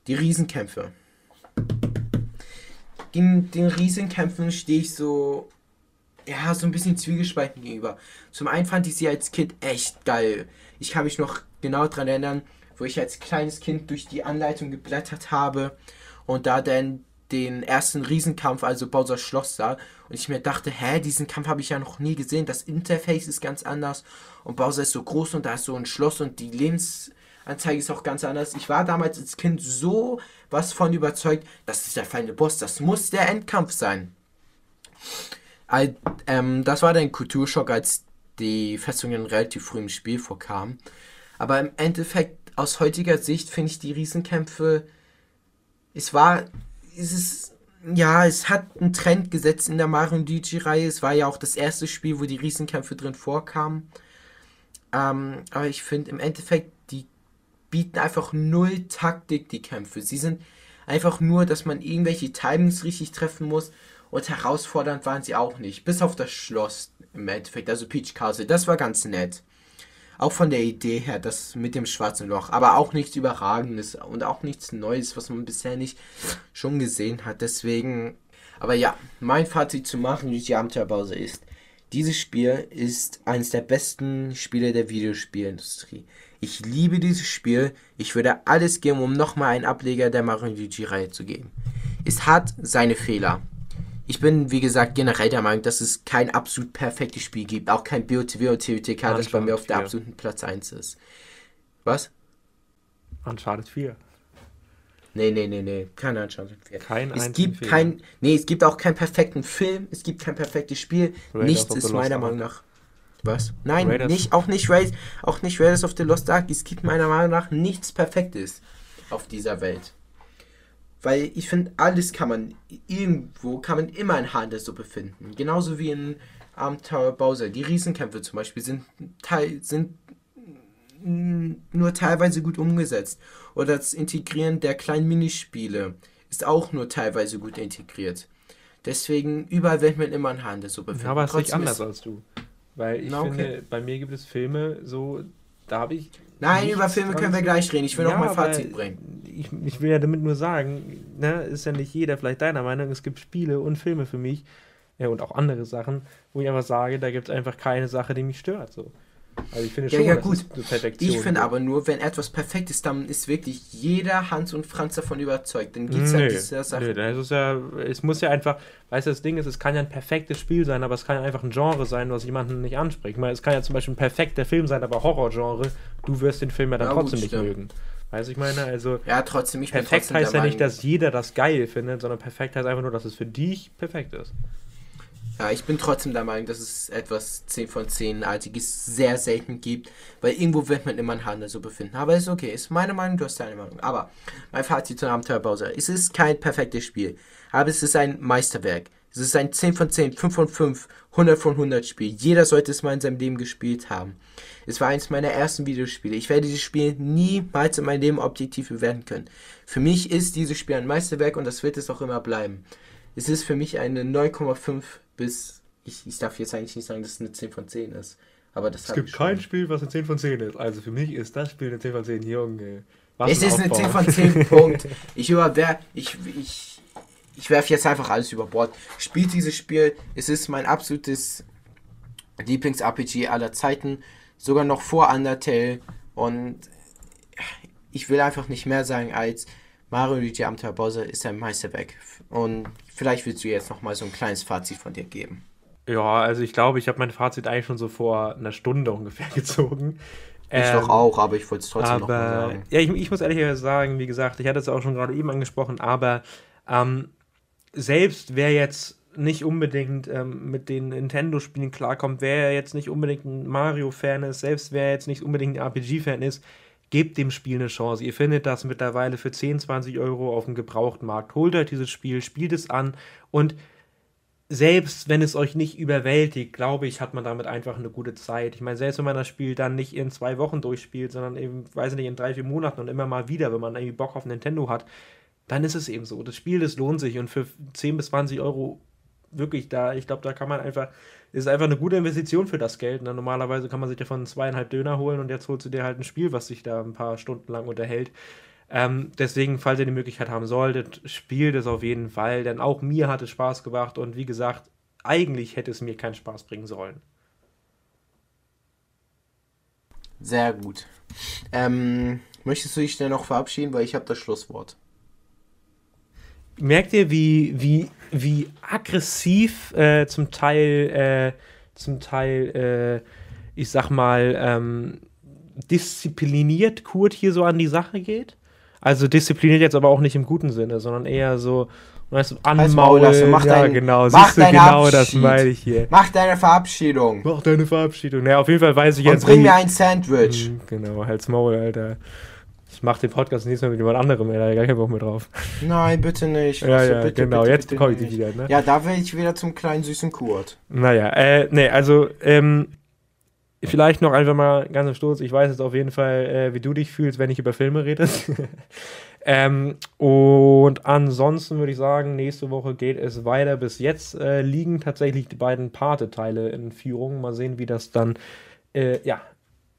die Riesenkämpfe. In den Riesenkämpfen stehe ich so, ja, so ein bisschen zwiegespalten gegenüber. Zum einen fand ich sie als Kind echt geil. Ich kann mich noch genau daran erinnern, wo ich als kleines Kind durch die Anleitung geblättert habe und da dann den ersten Riesenkampf, also Bowser Schloss sah. Und ich mir dachte, hä, diesen Kampf habe ich ja noch nie gesehen. Das Interface ist ganz anders. Und Bowser ist so groß und da ist so ein Schloss und die Lebensanzeige ist auch ganz anders. Ich war damals als Kind so was von überzeugt, das ist der feine Boss, das muss der Endkampf sein. All, ähm, das war dann Kulturschock, als die Festungen relativ früh im Spiel vorkamen. Aber im Endeffekt, aus heutiger Sicht, finde ich die Riesenkämpfe, es war ist es, ja, es hat einen Trend gesetzt in der Mario Luigi-Reihe. Es war ja auch das erste Spiel, wo die Riesenkämpfe drin vorkamen. Ähm, aber ich finde im Endeffekt, die bieten einfach null Taktik, die Kämpfe. Sie sind einfach nur, dass man irgendwelche Timings richtig treffen muss. Und herausfordernd waren sie auch nicht. Bis auf das Schloss im Endeffekt, also Peach Castle. Das war ganz nett. Auch von der Idee her, das mit dem schwarzen Loch. Aber auch nichts Überragendes und auch nichts Neues, was man bisher nicht schon gesehen hat. Deswegen. Aber ja, mein Fazit zu machen durch die Abenteuerbause ist, dieses Spiel ist eines der besten Spiele der Videospielindustrie. Ich liebe dieses Spiel. Ich würde alles geben, um nochmal einen Ableger der Mario Luigi-Reihe zu geben. Es hat seine Fehler. Ich bin, wie gesagt, generell der Meinung, dass es kein absolut perfektes Spiel gibt. Auch kein BOTW und TOTK, das bei mir auf der absoluten Platz 1 ist. Was? Uncharted 4. Nee, nee, nee, nee, kein Uncharted 4. Kein es gibt kein, nee, es gibt auch keinen perfekten Film, es gibt kein perfektes Spiel. Raiders Nichts ist meiner Meinung nach. Was? Nein, Raiders. nicht, auch nicht Raiders, auch nicht Raiders of the Lost Ark. Es gibt meiner Meinung nach nichts Perfektes auf dieser Welt. Weil ich finde, alles kann man irgendwo, kann man immer ein Haar in der Suppe finden. Genauso wie in Abenteuer Bowser. Die Riesenkämpfe zum Beispiel sind, sind nur teilweise gut umgesetzt. Oder das Integrieren der kleinen Minispiele ist auch nur teilweise gut integriert. Deswegen, überall wird man immer ein Haar in der Suppe finden. Ja, aber es ist nicht anders als du. Weil ich Na, okay. finde, bei mir gibt es Filme, so, da habe ich. Nein, über Filme können wir gleich reden. Ich will ja, noch mal Fazit bringen. Ich, ich will ja damit nur sagen, ne, ist ja nicht jeder vielleicht deiner Meinung. Es gibt Spiele und Filme für mich ja, und auch andere Sachen, wo ich einfach sage, da gibt es einfach keine Sache, die mich stört. So. Also ich finde ja, schon, ja, gut. Ich finde aber nur, wenn etwas perfekt ist, dann ist wirklich jeder Hans und Franz davon überzeugt. Dann gibt es ja diese Sache. Nee, das ist ja, es muss ja einfach, weißt du, das Ding ist, es kann ja ein perfektes Spiel sein, aber es kann ja einfach ein Genre sein, was jemanden nicht anspricht. Ich meine, es kann ja zum Beispiel ein perfekter Film sein, aber Horrorgenre, du wirst den Film ja dann ja, trotzdem gut, nicht mögen. Weißt du, ich meine, also. Ja, trotzdem, ich Perfekt trotzdem heißt ja nicht, dass jeder das geil findet, sondern perfekt heißt einfach nur, dass es für dich perfekt ist. Ja, ich bin trotzdem der Meinung, dass es etwas 10 von 10 artiges sehr selten gibt, weil irgendwo wird man immer einen Handel so befinden. Aber ist okay, ist meine Meinung, du hast deine Meinung. Aber mein Fazit zu Abenteuer Bowser. Es ist kein perfektes Spiel, aber es ist ein Meisterwerk. Es ist ein 10 von 10, 5 von 5, 100 von 100 Spiel. Jeder sollte es mal in seinem Leben gespielt haben. Es war eines meiner ersten Videospiele. Ich werde dieses Spiel niemals in meinem Leben objektiv bewerten können. Für mich ist dieses Spiel ein Meisterwerk und das wird es auch immer bleiben. Es ist für mich eine 9,5 bis, ich, ich darf jetzt eigentlich nicht sagen, dass es eine 10 von 10 ist. Aber das es gibt kein Spiel, was eine 10 von 10 ist. Also für mich ist das Spiel eine 10 von 10, Junge. Was es ist eine 10 von 10, Punkt. <laughs> Ich überwer, ich, ich, ich werfe jetzt einfach alles über Bord. Spielt dieses Spiel, es ist mein absolutes Lieblings-RPG aller Zeiten. Sogar noch vor Undertale. Und ich will einfach nicht mehr sagen als Mario Luigi Abenteuer Bowser ist ein Meisterwerk. Und Vielleicht willst du jetzt noch mal so ein kleines Fazit von dir geben. Ja, also ich glaube, ich habe mein Fazit eigentlich schon so vor einer Stunde <laughs> ungefähr gezogen. Ich ähm, doch auch, aber ich wollte es trotzdem noch mal sagen. Ja, ich, ich muss ehrlich sagen, wie gesagt, ich hatte es auch schon gerade eben angesprochen, aber ähm, selbst wer jetzt nicht unbedingt ähm, mit den Nintendo-Spielen klarkommt, wer jetzt nicht unbedingt ein Mario-Fan ist, selbst wer jetzt nicht unbedingt ein RPG-Fan ist, Gebt dem Spiel eine Chance. Ihr findet das mittlerweile für 10, 20 Euro auf dem Gebrauchtmarkt. Holt euch dieses Spiel, spielt es an und selbst wenn es euch nicht überwältigt, glaube ich, hat man damit einfach eine gute Zeit. Ich meine, selbst wenn man das Spiel dann nicht in zwei Wochen durchspielt, sondern eben, weiß ich nicht, in drei, vier Monaten und immer mal wieder, wenn man irgendwie Bock auf Nintendo hat, dann ist es eben so. Das Spiel, das lohnt sich und für 10 bis 20 Euro wirklich da, ich glaube, da kann man einfach ist einfach eine gute Investition für das Geld. Ne? Normalerweise kann man sich davon zweieinhalb Döner holen und jetzt holst du dir halt ein Spiel, was sich da ein paar Stunden lang unterhält. Ähm, deswegen, falls ihr die Möglichkeit haben solltet, spielt es auf jeden Fall, denn auch mir hat es Spaß gemacht und wie gesagt, eigentlich hätte es mir keinen Spaß bringen sollen. Sehr gut. Ähm, möchtest du dich schnell noch verabschieden, weil ich habe das Schlusswort merkt ihr, wie, wie, wie aggressiv äh, zum Teil, äh, zum Teil, äh, ich sag mal, ähm, diszipliniert Kurt hier so an die Sache geht? Also diszipliniert jetzt aber auch nicht im guten Sinne, sondern eher so, weißt du, anmaulen. Mach ja, dein, genau, mach siehst du, genau Abschied. das meine ich hier. Mach deine Verabschiedung. Mach deine Verabschiedung. Ja, auf jeden Fall weiß ich Und jetzt. bring mir ein Sandwich. Hm, genau, halt's Maul, Alter. Ich mache den Podcast nächstes Mal mit jemand anderem, ey, da gar keinen Bock mehr drauf. Nein, bitte nicht. Ja, ja, bitte, genau, bitte, jetzt bekomme ich die wieder, ne? Ja, da will ich wieder zum kleinen süßen Kurt. Naja, äh, nee, also, ähm, vielleicht noch einfach mal ganz am Stoß. Ich weiß jetzt auf jeden Fall, äh, wie du dich fühlst, wenn ich über Filme rede. <laughs> ähm, und ansonsten würde ich sagen, nächste Woche geht es weiter. Bis jetzt äh, liegen tatsächlich die beiden Pate-Teile in Führung. Mal sehen, wie das dann äh, ja,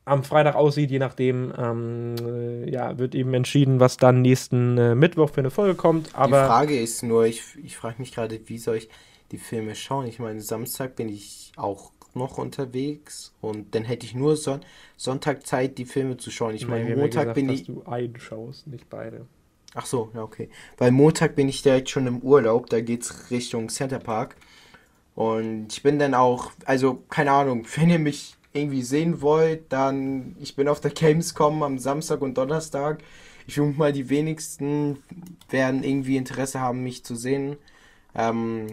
am Freitag aussieht, je nachdem, ähm, äh, ja, wird eben entschieden, was dann nächsten äh, Mittwoch für eine Folge kommt. Aber die Frage ist nur, ich, ich frage mich gerade, wie soll ich die Filme schauen? Ich meine, Samstag bin ich auch noch unterwegs und dann hätte ich nur Son Sonntag Zeit, die Filme zu schauen. Ich meine, Montag gesagt, bin ich. dass du einen schaust, nicht beide. Ach so, ja, okay. Weil Montag bin ich direkt schon im Urlaub, da geht's Richtung Center Park. Und ich bin dann auch, also keine Ahnung, <laughs> wenn ihr mich irgendwie sehen wollt, dann ich bin auf der Gamescom am Samstag und Donnerstag. Ich denke mal, die wenigsten werden irgendwie Interesse haben, mich zu sehen. Ähm,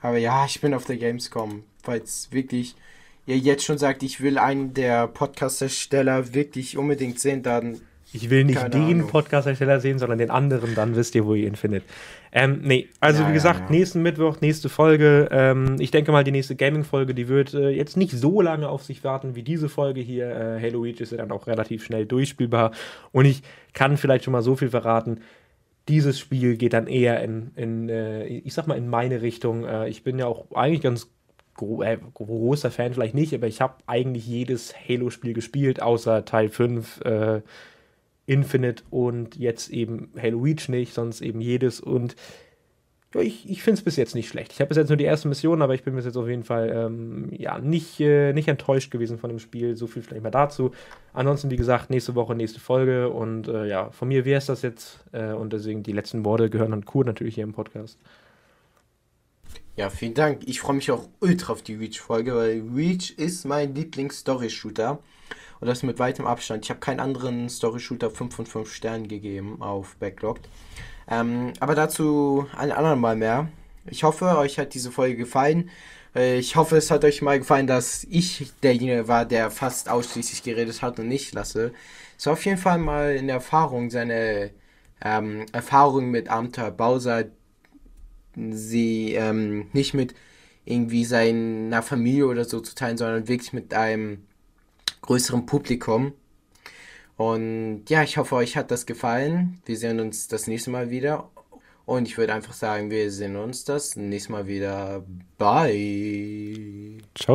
aber ja, ich bin auf der Gamescom. Falls wirklich ihr jetzt schon sagt, ich will einen der Podcast-Ersteller wirklich unbedingt sehen, dann ich will nicht den Podcast-Ersteller sehen, sondern den anderen, dann wisst ihr, wo ihr ihn findet. Ähm, nee, also ja, wie gesagt, ja, ja. nächsten Mittwoch, nächste Folge. Ähm, ich denke mal, die nächste Gaming-Folge, die wird äh, jetzt nicht so lange auf sich warten wie diese Folge hier. Äh, Halo Reach ist ja dann auch relativ schnell durchspielbar. Und ich kann vielleicht schon mal so viel verraten. Dieses Spiel geht dann eher in, in äh, ich sag mal, in meine Richtung. Äh, ich bin ja auch eigentlich ganz gro äh, großer Fan, vielleicht nicht, aber ich habe eigentlich jedes Halo-Spiel gespielt, außer Teil 5 Infinite und jetzt eben Halo Reach nicht, sonst eben jedes. Und ja, ich, ich finde es bis jetzt nicht schlecht. Ich habe bis jetzt nur die erste Mission, aber ich bin bis jetzt auf jeden Fall ähm, ja, nicht, äh, nicht enttäuscht gewesen von dem Spiel. So viel vielleicht mal dazu. Ansonsten, wie gesagt, nächste Woche, nächste Folge. Und äh, ja, von mir wäre es das jetzt. Äh, und deswegen die letzten Worte gehören an Kurt natürlich hier im Podcast. Ja, vielen Dank. Ich freue mich auch ultra auf die Reach-Folge, weil Reach ist mein Lieblings-Story-Shooter. Und das mit weitem Abstand. Ich habe keinen anderen Story-Shooter 5 von 5 Sternen gegeben auf Backlogged. Ähm, aber dazu ein anderen Mal mehr. Ich hoffe, euch hat diese Folge gefallen. Äh, ich hoffe, es hat euch mal gefallen, dass ich derjenige war, der fast ausschließlich geredet hat und nicht lasse. Es war auf jeden Fall mal eine Erfahrung, seine ähm, Erfahrung mit Abenteuer Bowser, sie ähm, nicht mit irgendwie seiner Familie oder so zu teilen, sondern wirklich mit einem größerem Publikum. Und ja, ich hoffe, euch hat das gefallen. Wir sehen uns das nächste Mal wieder. Und ich würde einfach sagen, wir sehen uns das nächste Mal wieder. Bye. Ciao.